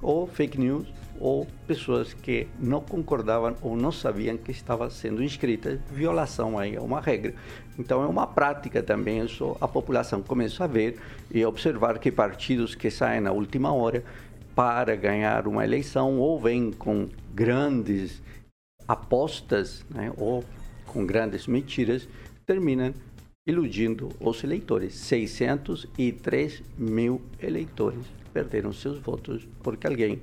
ou fake news, ou pessoas que não concordavam ou não sabiam que estava sendo inscrita, violação aí a uma regra. Então é uma prática também, isso a população começa a ver e observar que partidos que saem na última hora para ganhar uma eleição ou vêm com grandes apostas, né, ou com grandes mentiras, terminam iludindo os eleitores. 603 mil eleitores perderam seus votos porque alguém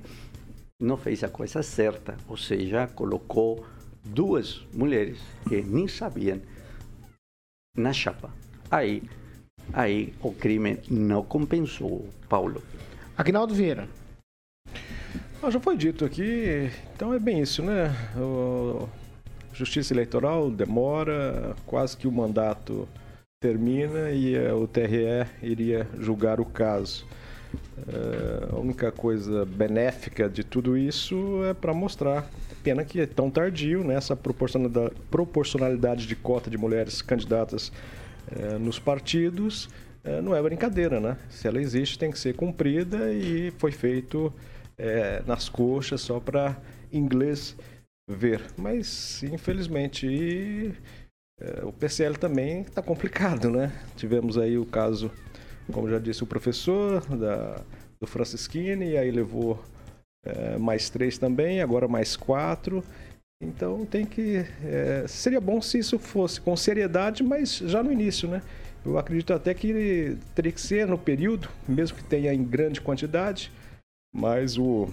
não fez a coisa certa, ou seja, colocou duas mulheres que nem sabiam na chapa. Aí, aí o crime não compensou, Paulo. Agnaldo Vieira. Ah, já foi dito aqui, então é bem isso, né? O Justiça Eleitoral demora, quase que o mandato termina e eh, o TRE iria julgar o caso. É, a única coisa benéfica de tudo isso é para mostrar. Pena que é tão tardio, né? Essa proporcionalidade, de cota de mulheres candidatas é, nos partidos é, não é brincadeira, né? Se ela existe, tem que ser cumprida e foi feito nas coxas só para inglês ver. Mas, infelizmente, o PCL também está complicado, né? Tivemos aí o caso, como já disse o professor, da, do Francisquini, aí levou é, mais três também, agora mais quatro. Então tem que. É, seria bom se isso fosse com seriedade, mas já no início, né? Eu acredito até que teria que ser no período, mesmo que tenha em grande quantidade, mas o,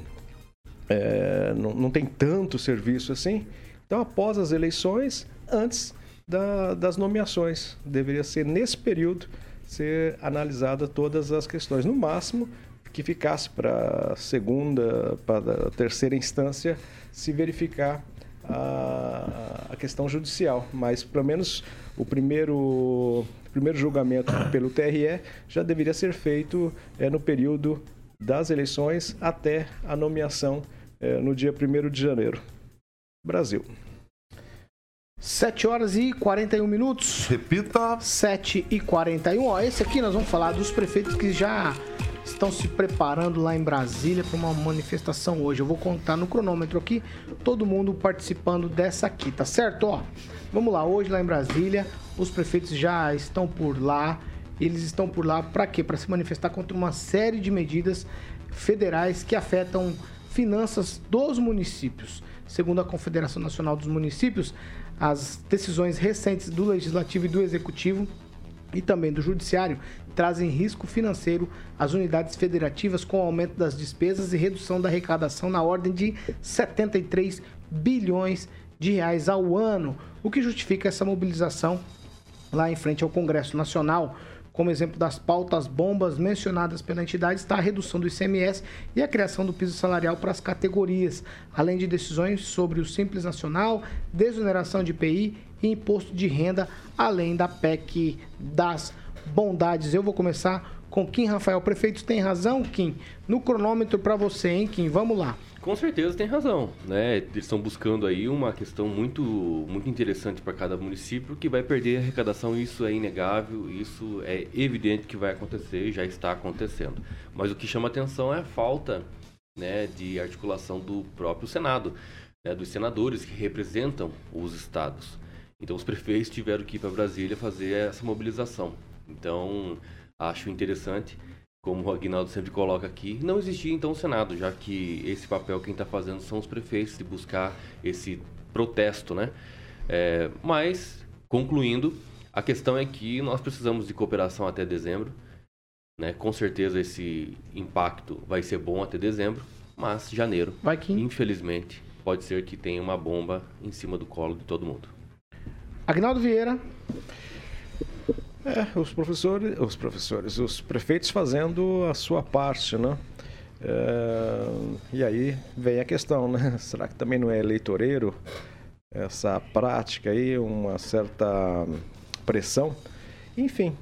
é, não, não, tem tanto serviço assim. Então, após as eleições, antes da, das nomeações, deveria ser nesse período ser analisada todas as questões. No máximo, que ficasse para segunda, para terceira instância, se verificar a, a questão judicial. Mas, pelo menos, o primeiro, primeiro julgamento pelo TRE já deveria ser feito é, no período das eleições até a nomeação é, no dia 1 de janeiro. Brasil. 7 horas e 41 minutos. Repita. 7 e 41. Ó, esse aqui nós vamos falar dos prefeitos que já estão se preparando lá em Brasília para uma manifestação hoje. Eu vou contar no cronômetro aqui, todo mundo participando dessa aqui, tá certo? Ó, vamos lá, hoje lá em Brasília, os prefeitos já estão por lá. Eles estão por lá para quê? Para se manifestar contra uma série de medidas federais que afetam finanças dos municípios. Segundo a Confederação Nacional dos Municípios, as decisões recentes do Legislativo e do Executivo e também do Judiciário trazem risco financeiro às unidades federativas com aumento das despesas e redução da arrecadação na ordem de 73 bilhões de reais ao ano, o que justifica essa mobilização lá em frente ao Congresso Nacional. Como exemplo das pautas bombas mencionadas pela entidade está a redução do ICMS e a criação do piso salarial para as categorias, além de decisões sobre o Simples Nacional, desoneração de IPI e imposto de renda, além da PEC das bondades. Eu vou começar com Kim Rafael. Prefeito tem razão, Kim? No cronômetro para você, hein, Kim? Vamos lá. Com certeza tem razão, né? Eles estão buscando aí uma questão muito, muito interessante para cada município que vai perder a arrecadação. Isso é inegável, isso é evidente que vai acontecer, já está acontecendo. Mas o que chama atenção é a falta, né, de articulação do próprio Senado, né, dos senadores que representam os estados. Então os prefeitos tiveram que ir para Brasília fazer essa mobilização. Então, acho interessante, como o Aguinaldo sempre coloca aqui, não existia então o Senado, já que esse papel quem está fazendo são os prefeitos de buscar esse protesto, né? É, mas, concluindo, a questão é que nós precisamos de cooperação até dezembro. Né? Com certeza esse impacto vai ser bom até dezembro, mas janeiro, vai que... infelizmente, pode ser que tenha uma bomba em cima do colo de todo mundo. Agnaldo Vieira. É, os professores, os professores, os prefeitos fazendo a sua parte, né? É, e aí vem a questão, né? Será que também não é eleitoreiro essa prática aí, uma certa pressão? Enfim,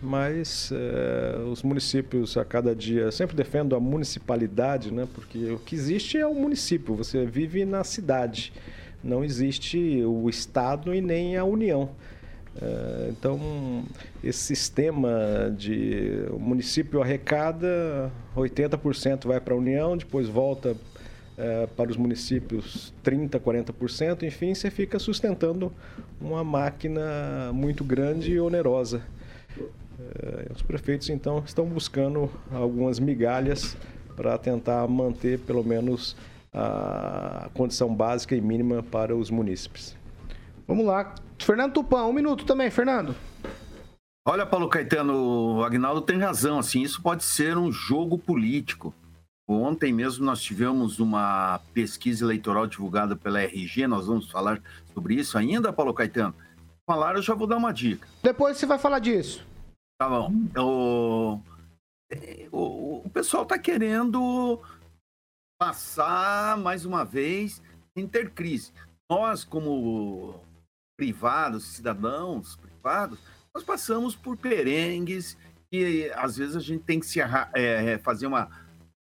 mas é, os municípios a cada dia sempre defendo a municipalidade, né? Porque o que existe é o município. Você vive na cidade, não existe o estado e nem a união. É, então, esse sistema de o município arrecada, 80% vai para a União, depois volta é, para os municípios 30%, 40%, enfim, você fica sustentando uma máquina muito grande e onerosa. É, os prefeitos, então, estão buscando algumas migalhas para tentar manter, pelo menos, a condição básica e mínima para os munícipes. Vamos lá. Fernando Tupan, um minuto também, Fernando. Olha, Paulo Caetano, o Agnaldo tem razão. Assim, isso pode ser um jogo político. Ontem mesmo nós tivemos uma pesquisa eleitoral divulgada pela RG, nós vamos falar sobre isso ainda, Paulo Caetano. Falar, eu já vou dar uma dica. Depois você vai falar disso. Tá bom. O, o, o pessoal está querendo passar mais uma vez intercrise. Nós, como privados, cidadãos privados, nós passamos por perengues E às vezes a gente tem que se é, é, fazer uma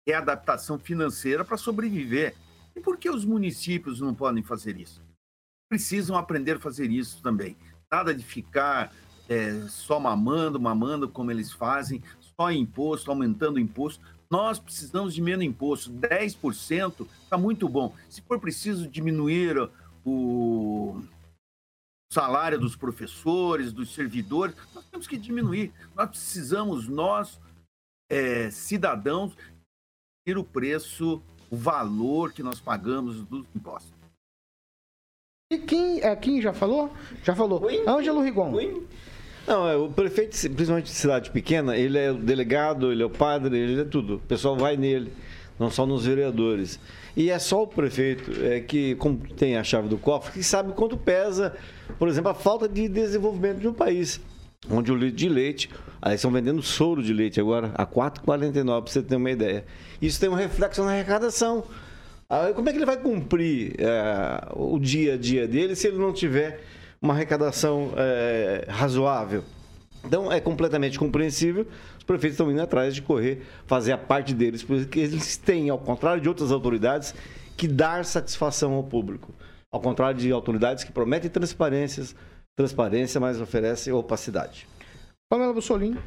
readaptação financeira para sobreviver. E por que os municípios não podem fazer isso? Precisam aprender a fazer isso também. Nada de ficar é, só mamando, mamando como eles fazem, só imposto, aumentando o imposto. Nós precisamos de menos imposto. 10% está muito bom. Se for preciso diminuir o salário dos professores, dos servidores, nós temos que diminuir. Nós precisamos, nós, é, cidadãos, ter o preço, o valor que nós pagamos dos impostos. E quem, é, quem já falou? Já falou. Ângelo Rigon. Não, é, o prefeito, principalmente de cidade pequena, ele é o delegado, ele é o padre, ele é tudo. O pessoal vai nele, não só nos vereadores. E é só o prefeito é, que, como tem a chave do cofre, que sabe quanto pesa, por exemplo, a falta de desenvolvimento de um país. Onde o litro de leite, aí estão vendendo soro de leite agora a R$ 4,49, para você ter uma ideia. Isso tem um reflexo na arrecadação. Como é que ele vai cumprir é, o dia a dia dele se ele não tiver uma arrecadação é, razoável? Então é completamente compreensível. Os prefeitos estão indo atrás de correr, fazer a parte deles, porque eles têm, ao contrário de outras autoridades, que dar satisfação ao público. Ao contrário de autoridades que prometem transparências, transparência, mas oferecem opacidade. Pamela Bussolini.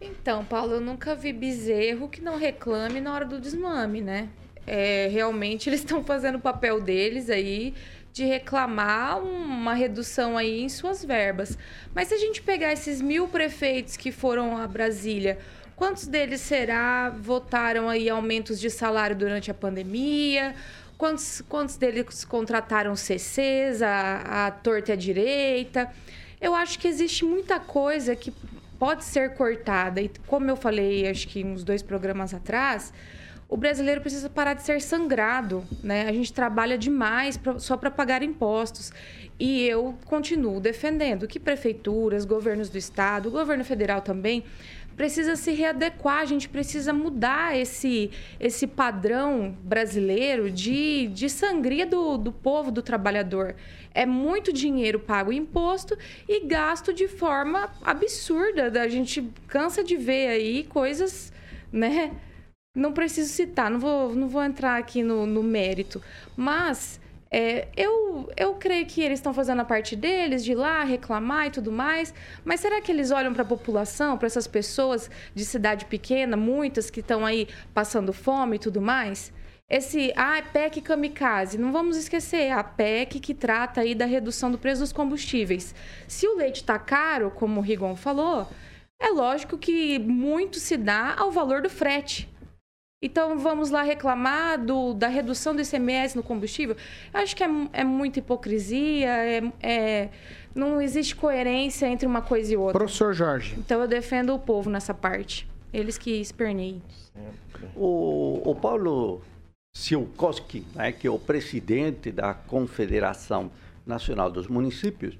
Então, Paulo, eu nunca vi bezerro que não reclame na hora do desmame, né? É, realmente eles estão fazendo o papel deles aí de reclamar uma redução aí em suas verbas. Mas se a gente pegar esses mil prefeitos que foram a Brasília, quantos deles será votaram aí aumentos de salário durante a pandemia? Quantos, quantos deles contrataram CCs, a, a torta e a direita? Eu acho que existe muita coisa que pode ser cortada. E como eu falei, acho que uns dois programas atrás, o brasileiro precisa parar de ser sangrado, né? A gente trabalha demais pra, só para pagar impostos. E eu continuo defendendo que prefeituras, governos do estado, governo federal também precisa se readequar, a gente precisa mudar esse, esse padrão brasileiro de, de sangria do, do povo, do trabalhador. É muito dinheiro pago em imposto e gasto de forma absurda. A gente cansa de ver aí coisas, né? Não preciso citar, não vou, não vou entrar aqui no, no mérito. Mas é, eu, eu creio que eles estão fazendo a parte deles, de ir lá reclamar e tudo mais. Mas será que eles olham para a população, para essas pessoas de cidade pequena, muitas que estão aí passando fome e tudo mais? Esse, ah, PEC kamikaze, não vamos esquecer, a PEC que trata aí da redução do preço dos combustíveis. Se o leite está caro, como o Rigon falou, é lógico que muito se dá ao valor do frete. Então vamos lá reclamar do, da redução do ICMS no combustível? Acho que é, é muita hipocrisia, é, é- não existe coerência entre uma coisa e outra. Professor Jorge. Então eu defendo o povo nessa parte. Eles que esperneiem. O, o Paulo Sielkowski, né, que é o presidente da Confederação Nacional dos Municípios,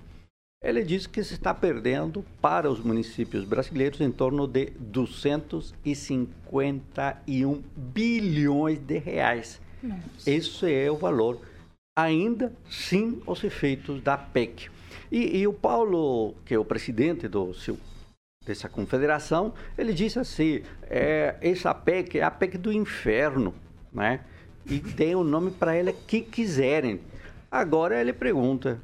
ele diz que se está perdendo para os municípios brasileiros em torno de 251 bilhões de reais. Esse é o valor, ainda sem os efeitos da PEC. E, e o Paulo, que é o presidente do seu dessa confederação, ele disse assim, é, essa PEC é a PEC do inferno, né? E dê o nome para ela que quiserem. Agora ele pergunta,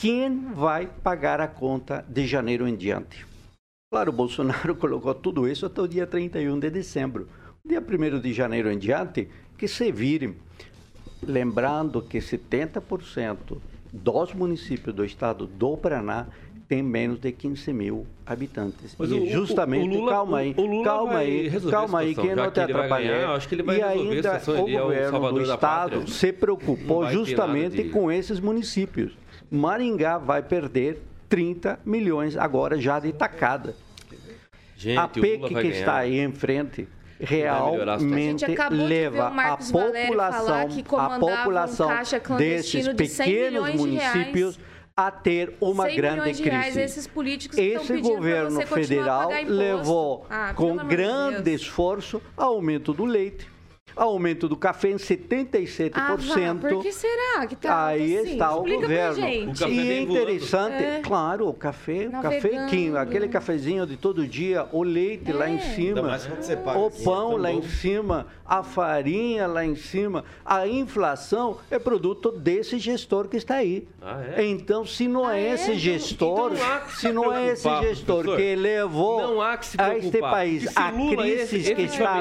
quem vai pagar a conta de janeiro em diante? Claro, o Bolsonaro colocou tudo isso até o dia 31 de dezembro. Dia 1 de janeiro em diante, que se virem. Lembrando que 70% dos municípios do estado do Paraná tem menos de 15 mil habitantes. Mas e o- justamente, o Lula- calma aí, calma aí, calma aí, quem não te vai atrapalhar. ganhar, acho que ele vai e ainda o é o governo do estado pátria. se preocupou justamente com esses municípios. Maringá vai perder 30 milhões agora já de tacada. Gente, a PEC que vai está ganhar. aí em frente a. A realmente ver leva a população, que a um população caixa desses de 100 pequenos reais. municípios a ter uma 100 grande crise. reais, esses políticos Esse governo a federal levou Ah, com grande Deus. esforço aumento do leite, Aumento do café em 77%. Ah, vá, por que será que tá Aí assim? está o Explica governo. Pra gente. O café E é interessante, É. claro, o café, o cafequinho, aquele cafezinho de todo dia, o leite lá em É. cima, o assim, pão é tão lá em cima, a farinha lá em cima, a inflação é produto desse gestor que está aí. Ah, é? Então, se não Ah, é é? esse Então- gestor, então que se se não é esse gestor professor. que levou que a este país a Lula, crise esse- que está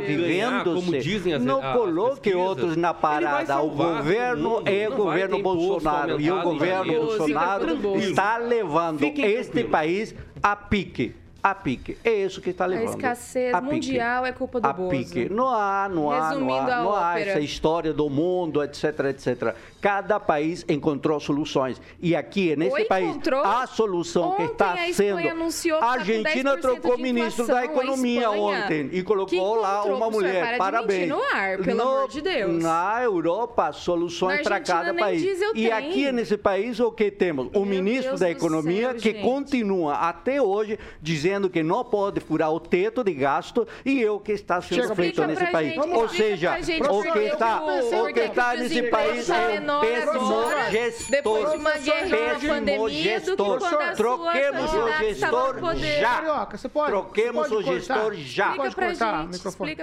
as- não coloque outros na parada. O governo é o governo Bolsonaro e o governo. Bolsonaro está levando este país a pique. A pique. É isso que está A levando. escassez A pique. mundial é culpa do a Bozo. pique. Não há, não há, não Resumindo há, a não há essa história do mundo, etc, etc. Cada país encontrou soluções. E aqui, nesse Ou país, encontrou. a solução que Ontem está a sendo... anunciou que a tá Argentina 10% trocou de ministro da a Economia ontem e que colocou lá uma mulher. para Parabéns. no ar, pelo No- amor de Deus. Na Europa, soluções para cada país. diesel E tem. aqui nesse país o que temos? O Meu ministro Deus da Economia céu, que gente. continua até hoje dizendo que não pode furar o teto de gasto e é o que está sendo Chega, feito nesse país. gente, Ou seja, o que está, o- que está nesse país tá é um péssimo gestor. depois de uma guerra e uma Péssimo pandemia, do que gestor. quando a sua Troquemos o gestor já. Carioca, você pode. Troquemos o gestor já.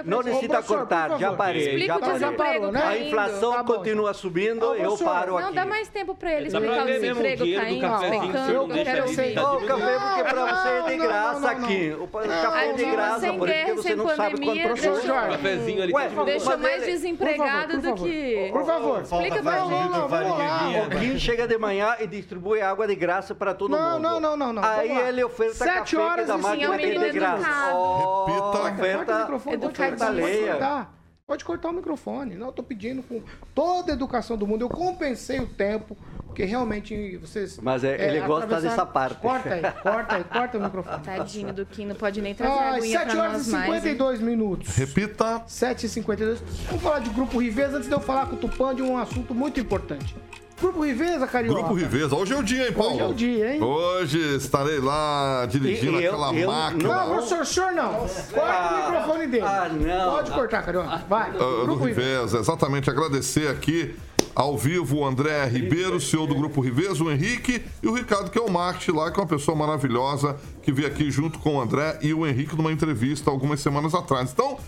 Não necessita cortar, já parei, já parei. Né? A inflação Tá continua subindo, eu paro Não, aqui. dá mais tempo pra ele explicar o desemprego caindo, não eu quero tá o café porque pra você é de Não, não, graça não, não. aqui. O café é de Aí, graça, por isso que você não sabe quanto Jorge. cafezinho ali. Ué, tá de Deixa Mas mais desempregado do que... Por favor. Explica pra gente. Alguém chega de manhã e distribui água de graça para todo Não, mundo. não, não, não, não. Aí ele oferta Sete café horas e mais cinquenta de graça. Repita. Corta o oferta, cortar. Pode cortar o microfone. Não, eu tô pedindo com toda a educação do mundo. Eu compensei o tempo, porque realmente vocês. Mas é- ele gosta dessa parte. Corta aí, corta aí, corta o microfone. Tadinho do Kim, não pode nem trazer Ah, aguinha pra 7 horas e mais. hein? 52 minutos. Repita. 7h52. Vamos falar de Grupo Riveza antes de eu falar com o Tupã de um assunto muito importante. Grupo Riveza, Carioca. Grupo Riveza. Hoje é o dia, hein, Paulo? Hoje é o dia, hein? Hoje estarei lá dirigindo E- e eu- aquela eu máquina. Não, professor, senhor não. Corta o microfone dele. Ah, não. Pode cortar, Carioca. Vai. Ah, do Grupo Riveza. Riveza, exatamente. Agradecer aqui ao vivo o André Ribeiro, CEO do Grupo Riveza, o Henrique e o Ricardo, que é o marketing lá, que é uma pessoa maravilhosa, que veio aqui junto com o André e o Henrique numa entrevista algumas semanas atrás. Então,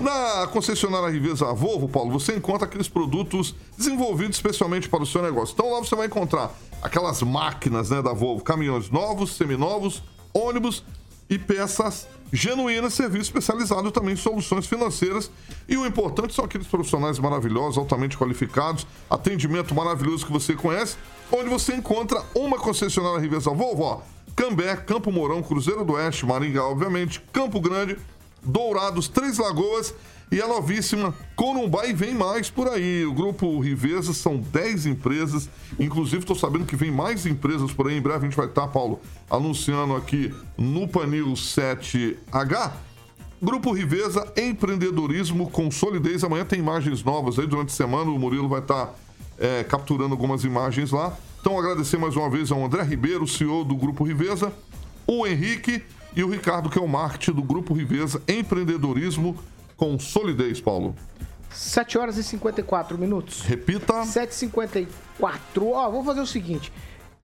na concessionária Riveza Volvo, Paulo, você encontra aqueles produtos desenvolvidos especialmente para o seu negócio. Então lá você vai encontrar aquelas máquinas né, da Volvo, caminhões novos, seminovos, ônibus e peças genuínas, serviço especializado também em soluções financeiras. E o importante são aqueles profissionais maravilhosos, altamente qualificados, atendimento maravilhoso que você conhece, onde você encontra uma concessionária Riveza Volvo, Cambé, Campo Mourão, Cruzeiro do Oeste, Maringá, obviamente, Campo Grande, Dourados, Três Lagoas e a novíssima Corumbá vem mais por aí. O grupo Riveza são 10 empresas, inclusive estou sabendo que vem mais empresas por aí. Em breve a gente vai estar, Paulo, anunciando aqui no Panil 7H. Grupo Riveza, empreendedorismo com solidez. Amanhã tem imagens novas aí durante a semana. O Murilo vai estar é, capturando algumas imagens lá. Então, agradecer mais uma vez ao André Ribeiro, CEO do Grupo Riveza, o Henrique e o Ricardo, que é o marketing do Grupo Riveza, empreendedorismo com solidez, Paulo. 7 horas e 54 minutos. Repita. 7h54. Ó, vou fazer o seguinte.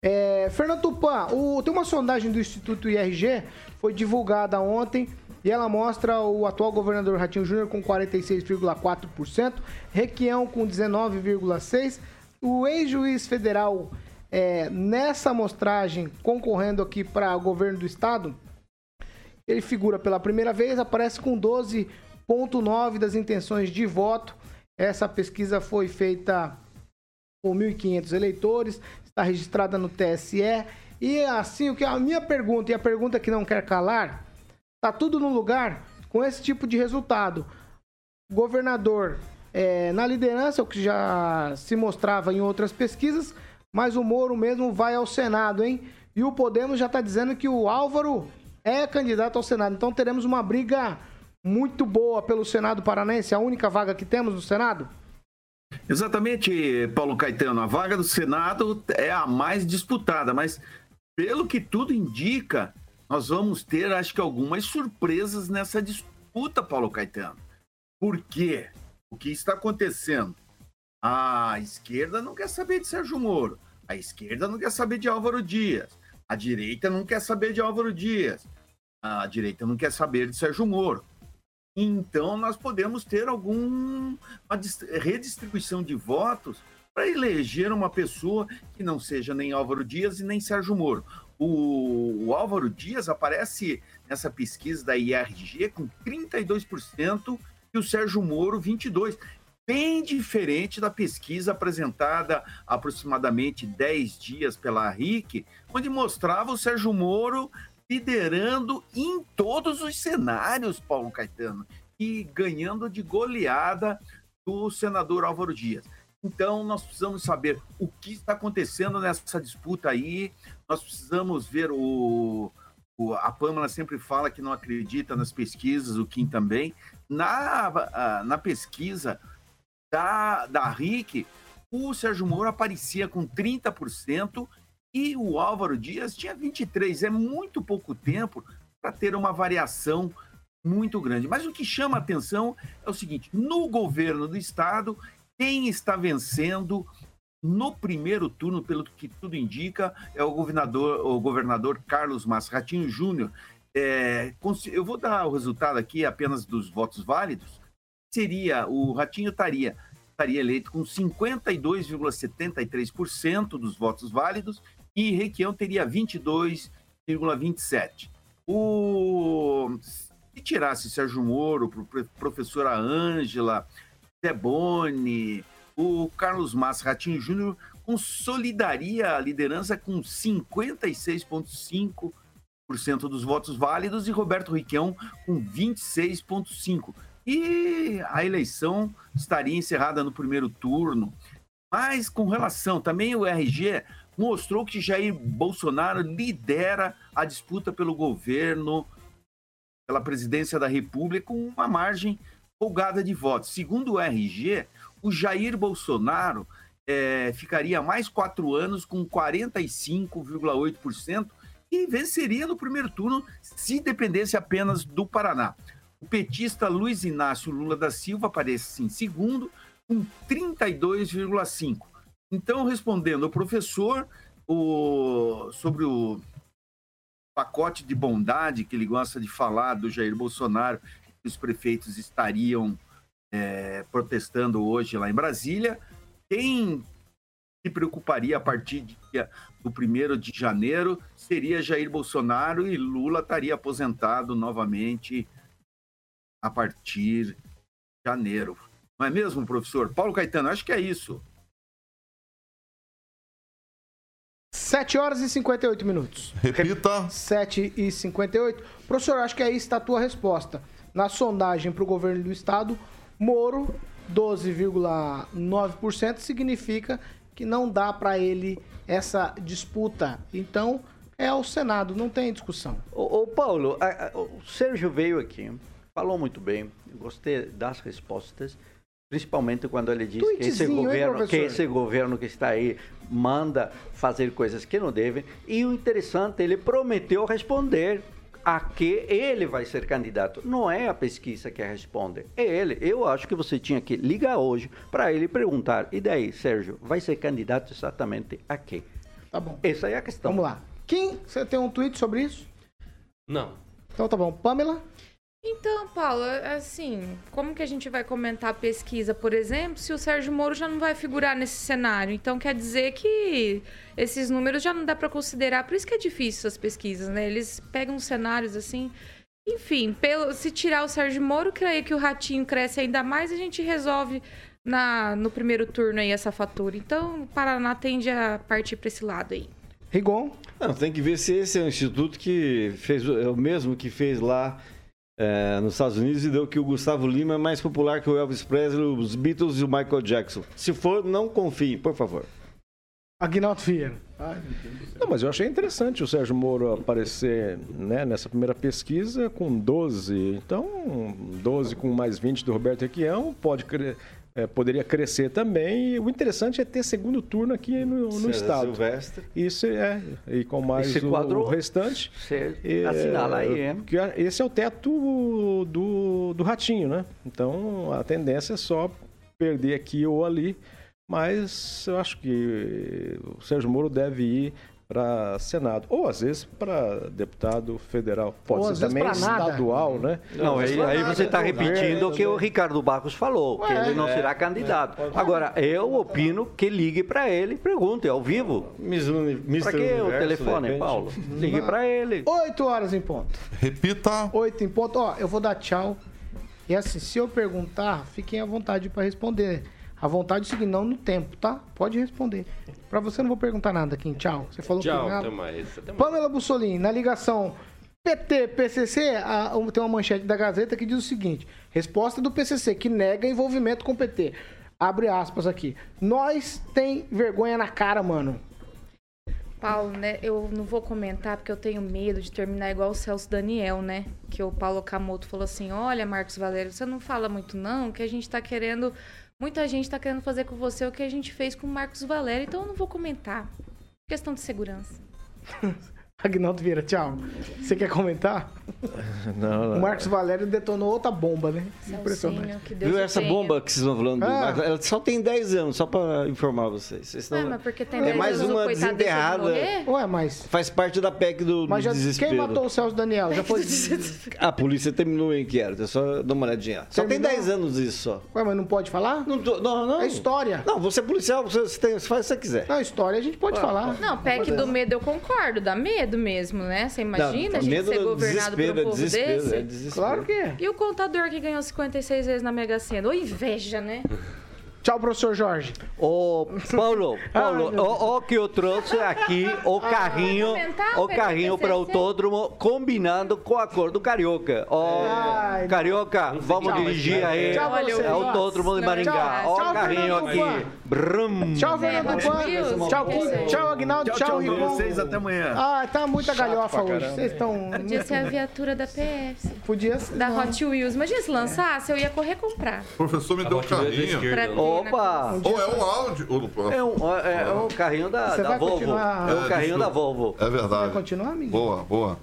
É, Fernando Tupan, o- tem uma sondagem do Instituto IRG, foi divulgada ontem, e ela mostra o atual governador Ratinho Júnior com 46,4%, Requião com 19,6%, o ex-juiz federal é, nessa amostragem concorrendo aqui para o governo do estado, ele figura pela primeira vez, aparece com 12,9% das intenções de voto. Essa pesquisa foi feita com 1.500 eleitores, está registrada no TSE. E assim, o que a minha pergunta e a pergunta que não quer calar, tá tudo no lugar com esse tipo de resultado. Governador é, na liderança, o que já se mostrava em outras pesquisas, mas o Moro mesmo vai ao Senado, hein? E o Podemos já está dizendo que o Álvaro é candidato ao Senado. Então teremos uma briga muito boa pelo Senado Paranense, a única vaga que temos no Senado. Exatamente, Paulo Caetano. A vaga do Senado é a mais disputada, mas pelo que tudo indica, nós vamos ter, acho que, algumas surpresas nessa disputa, Paulo Caetano. Por quê? O que está acontecendo? A esquerda não quer saber de Sérgio Moro. A esquerda não quer saber de Álvaro Dias. A direita não quer saber de Álvaro Dias. A direita não quer saber de Sérgio Moro. Então, nós podemos ter alguma redistribuição de votos para eleger uma pessoa que não seja nem Álvaro Dias e nem Sérgio Moro. O, o Álvaro Dias aparece nessa pesquisa da IRG com 32% e o Sérgio Moro 22% bem diferente da pesquisa apresentada aproximadamente 10 dias pela RIC, onde mostrava o Sérgio Moro liderando em todos os cenários, Paulo Caetano, e ganhando de goleada do senador Álvaro Dias. Então, nós precisamos saber o que está acontecendo nessa disputa aí. Nós precisamos ver o. o a Pâmela sempre fala que não acredita nas pesquisas, o Kim também. Na, na pesquisa da, da RIC, o Sérgio Moro aparecia com 30% e o Álvaro Dias tinha 23. É muito pouco tempo para ter uma variação muito grande. Mas o que chama atenção é o seguinte: no governo do estado, quem está vencendo no primeiro turno, pelo que tudo indica, é o governador, o governador Carlos Masratinho Júnior. É, eu vou dar o resultado aqui apenas dos votos válidos. Seria o Ratinho estaria estaria eleito com 52,73% dos votos válidos e Requião teria 22,27%. O... Se tirasse Sérgio Moro, professora Ângela, Zé Boni, o Carlos Massa Ratinho Júnior consolidaria a liderança com 56,5% dos votos válidos e Roberto Requião com 26,5%. E a eleição estaria encerrada no primeiro turno. Mas com relação, também o RG mostrou que Jair Bolsonaro lidera a disputa pelo governo, pela presidência da República, com uma margem folgada de votos. Segundo o RG, o Jair Bolsonaro é, ficaria mais quatro anos com 45,8% e venceria no primeiro turno se dependesse apenas do Paraná. O petista Luiz Inácio Lula da Silva aparece em segundo, com 32,5%. Então, respondendo ao professor o, sobre o pacote de bondade que ele gosta de falar do Jair Bolsonaro, que os prefeitos estariam é, protestando hoje lá em Brasília, quem se preocuparia a partir de, do primeiro de janeiro seria Jair Bolsonaro e Lula estaria aposentado novamente a partir de janeiro. Não é mesmo, professor? Paulo Caetano, acho que é isso. 7 horas e 58 minutos. Repita. 7 e 58. Professor, acho que aí está a tua resposta. Na sondagem para o governo do estado, Moro, 12,9%, significa que não dá para ele essa disputa. Então, é o Senado, não tem discussão. Ô, ô Paulo, a, a, o Sérgio veio aqui, falou muito bem, gostei das respostas. Principalmente quando ele diz que esse, governo, que esse governo que está aí manda fazer coisas que não devem. E o interessante, ele prometeu responder a que ele vai ser candidato. Não é a pesquisa que responde, é ele. Eu acho que você tinha que ligar hoje para ele perguntar: e daí, Sérgio, vai ser candidato exatamente a quê? Tá bom. Essa é a questão. Vamos lá. Kim, você tem um tweet sobre isso? Não. Então tá bom. Pamela? Então, Paulo, assim, como que a gente vai comentar a pesquisa, por exemplo, se o Sérgio Moro já não vai figurar nesse cenário? Então, quer dizer que esses números já não dá para considerar. Por isso que é difícil essas pesquisas, né? Eles pegam cenários assim. Enfim, pelo, se tirar o Sérgio Moro, creio que o ratinho cresce ainda mais, a gente resolve na, no primeiro turno aí essa fatura. Então, o Paraná tende a partir para esse lado aí. Rigon? Não, tem que ver se esse é o instituto que fez, é o mesmo que fez lá é, nos Estados Unidos e deu que o Gustavo Lima é mais popular que o Elvis Presley, os Beatles e o Michael Jackson. Se for, não confie, por favor. Aguinaldo Vieira. Não, mas eu achei interessante o Sérgio Moro aparecer né, nessa primeira pesquisa com 12. Então, 12 com mais 20 do Roberto Requião pode é, poderia crescer também. E o interessante é ter segundo turno aqui no, no estado. Silvestre. Isso é, e com mais Esse o, quadro, o restante. Você E, assinala aí, é, hein? que esse é o teto do, do ratinho, né? Então a tendência é só perder aqui ou ali, mas eu acho que o Sérgio Moro deve ir para Senado, ou às vezes para deputado federal, pode Ou ser também estadual, né? Não, aí, aí você está repetindo o que o. Ricardo Barros falou, que ele não É. será candidato. Agora, eu opino que ligue para ele e pergunte ao vivo. Para que o telefone, Paulo? Ligue para ele. 8 horas em ponto. Repita. 8 em ponto. Ó, eu vou dar tchau. E assim, se eu perguntar, fiquem à vontade para responder. À vontade é o seguinte, não no tempo, tá? Pode responder. Pra você eu não vou perguntar nada aqui. Tchau. Você falou Tchau, que nada. até mais. Até mais. Pamela Bussolini, na ligação PT-PCC, a- um- tem uma manchete da Gazeta que diz o seguinte: resposta do PCC que nega envolvimento com o PT. Abre aspas aqui. Nós tem vergonha na cara, mano. Paulo, né? Eu não vou comentar porque eu tenho medo de terminar igual o Celso Daniel, né? Que o Paulo Camoto falou assim: Olha, Marcos Valério, você não fala muito, não, que a gente tá querendo. Muita gente tá querendo fazer com você o que a gente fez com o Marcos Valério, então eu não vou comentar. Questão de segurança. Agnaldo Vieira, tchau. Você quer comentar? Não, O não. Marcos Valério detonou outra bomba, né? Impressionante. Viu o essa tenha. bomba que vocês estão falando? do Ah. Marcos? Ela só tem 10 anos, só pra informar vocês. Vocês Ué, estão... mas porque tem É 10 mais anos, o uma desenterrada. Ué, mas. Faz parte da PEC do, Mas já, desespero. quem matou o Celso Daniel? Já foi. A polícia terminou o inquérito, é só dar uma olhadinha. Só tem Terminou? 10 anos isso só. Ué, mas não pode falar? Não, tô- não, não. É história. Não, você é policial, você, tem- você faz o que você quiser. Não, história a gente pode falar. Não, PEC do medo eu concordo, dá medo mesmo, né? Você imagina Não, a gente medo ser é governado por desespero, um é povo desespero, desse? é desespero. Claro que é. E o contador que ganhou 56 vezes na Mega Sena? Ô, inveja, né? Tchau, professor Jorge. Ô, Paulo, Paulo, ó, ó que eu trouxe aqui o carrinho, comentar, o carrinho para o PTCC? autódromo combinando com a cor do Carioca. Ó, Ai, Carioca, vamos Tchau. dirigir aí Tchau vocês. é o autódromo de Maringá. tchau. Ó Tchau, o carrinho Fernando aqui. Brum. Tchau, Fernando Pan. Tchau. Kim. Tchau, Agnaldo. Tchau, Tchau, Rigon. vocês. Até amanhã. Ah, tá muita galhofa hoje. Vocês estão. Podia ser a viatura da PF, Podia ser. da. Hot Wheels. Imagina se lançasse, eu ia correr comprar. O professor me deu um é carrinho. Opa! Ou é um áudio. É um, é, é um carrinho da, da Volvo. continuar- É um carrinho da Volvo. É verdade. Vai continuar, amigo? Boa, boa.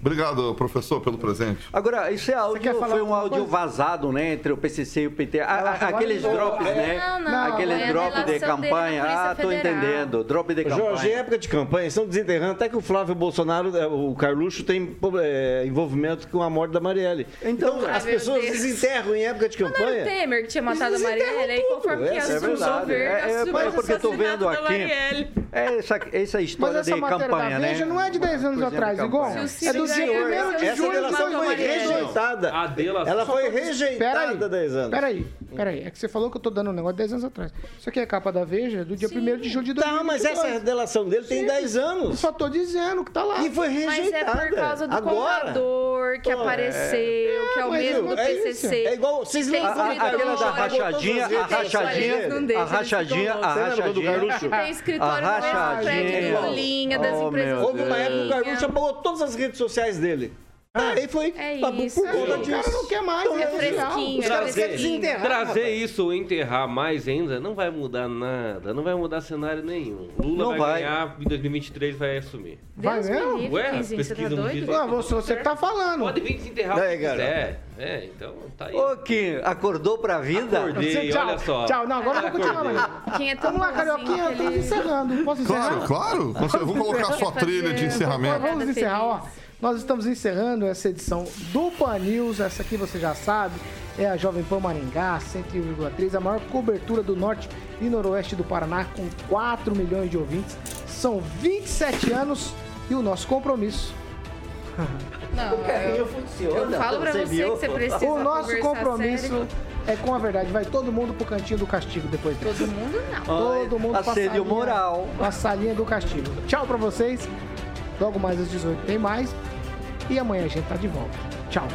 Obrigado, professor, pelo presente. Agora, esse áudio quer falar foi um áudio coisa? vazado, né, entre o PCC e o PT. A- a- aqueles não. drops, né? Não, não, Aqueles é drops de campanha. Ah, tô Federal. entendendo. Drop de campanha. Jorge, em época de campanha, estão desenterrando até que o Flávio Bolsonaro, eh, o Carluxo, tem eh, envolvimento com a morte da Marielle. Então, Então, as pessoas Deus. desenterram em época de Não era o campanha. Temer que tinha matado a Marielle, aí conforme tudo, que essa é assumiu o verdade. governo, É, é, assumiu é o porque eu tô vendo aqui. Marielle. É essa, essa Mas história essa de campanha, da né? Veja não é de 10 anos atrás, igual. É do 1 de essa Essa delação foi rejeitada. A delação. Ela foi rejeitada há 10 anos. peraí, peraí. É que você falou que eu tô dando um negócio 10 anos atrás. Isso aqui é capa da Veja do dia 1 de julho de 2022. Tá, mas essa delação dele tem Sim. 10 Eu anos. só tô dizendo que tá lá. E foi Mas é rejeitada. por causa do Agora. contador que Pô, apareceu, que é o mesmo é isso. PCC. É igual. Vocês a- Aquela da rachadinha, a rachadinha, Não a rachadinha, a rachadinha. Carluxo? Tem escritório A no mesmo prédio rachadinha. do Linha, das Oh, empresas Houve uma época que o. Carluxo apagou todas as redes sociais dele. Aí foi. É por isso. conta O cara disso. não quer mais. É Os é caras querem fresquinho. desenterrar. Trazer rapaz. isso ou enterrar mais ainda não vai mudar nada, não vai mudar cenário nenhum. Lula Não vai, vai. ganhar, em 2023 vai assumir. Vai mesmo? Ué, Quinzinho, você tá pesquisa não doido? diz Ah, você, você que tá falando. Pode vir desenterrar o que garoto. quiser. É, então tá aí. Ô, Kim, acordou pra vida? Acordei, Você- tchau, olha só. Tchau, não, agora eu vou continuar. Maria. Quem é tão Vamos lá, Carioquinha, que estamos ele- encerrando. Posso encerrar? Claro, claro. Vamos colocar sua trilha de encerramento. Vamos encerrar, ó. Nós estamos encerrando essa edição do Pan News. Essa aqui você já sabe, é a Jovem Pan Maringá, 101,3, a maior cobertura do norte e noroeste do Paraná, com 4 milhões de ouvintes. São 27 anos e o nosso compromisso. Não, eu, eu falo pra você que você precisa O nosso compromisso sério. é com a verdade. Vai todo mundo pro cantinho do castigo depois dessa. Todo mundo não. Todo mundo pra salinha- moral. pra salinha do castigo. Tchau pra vocês. Logo mais às 18 tem mais. E amanhã a gente tá de volta. Tchau.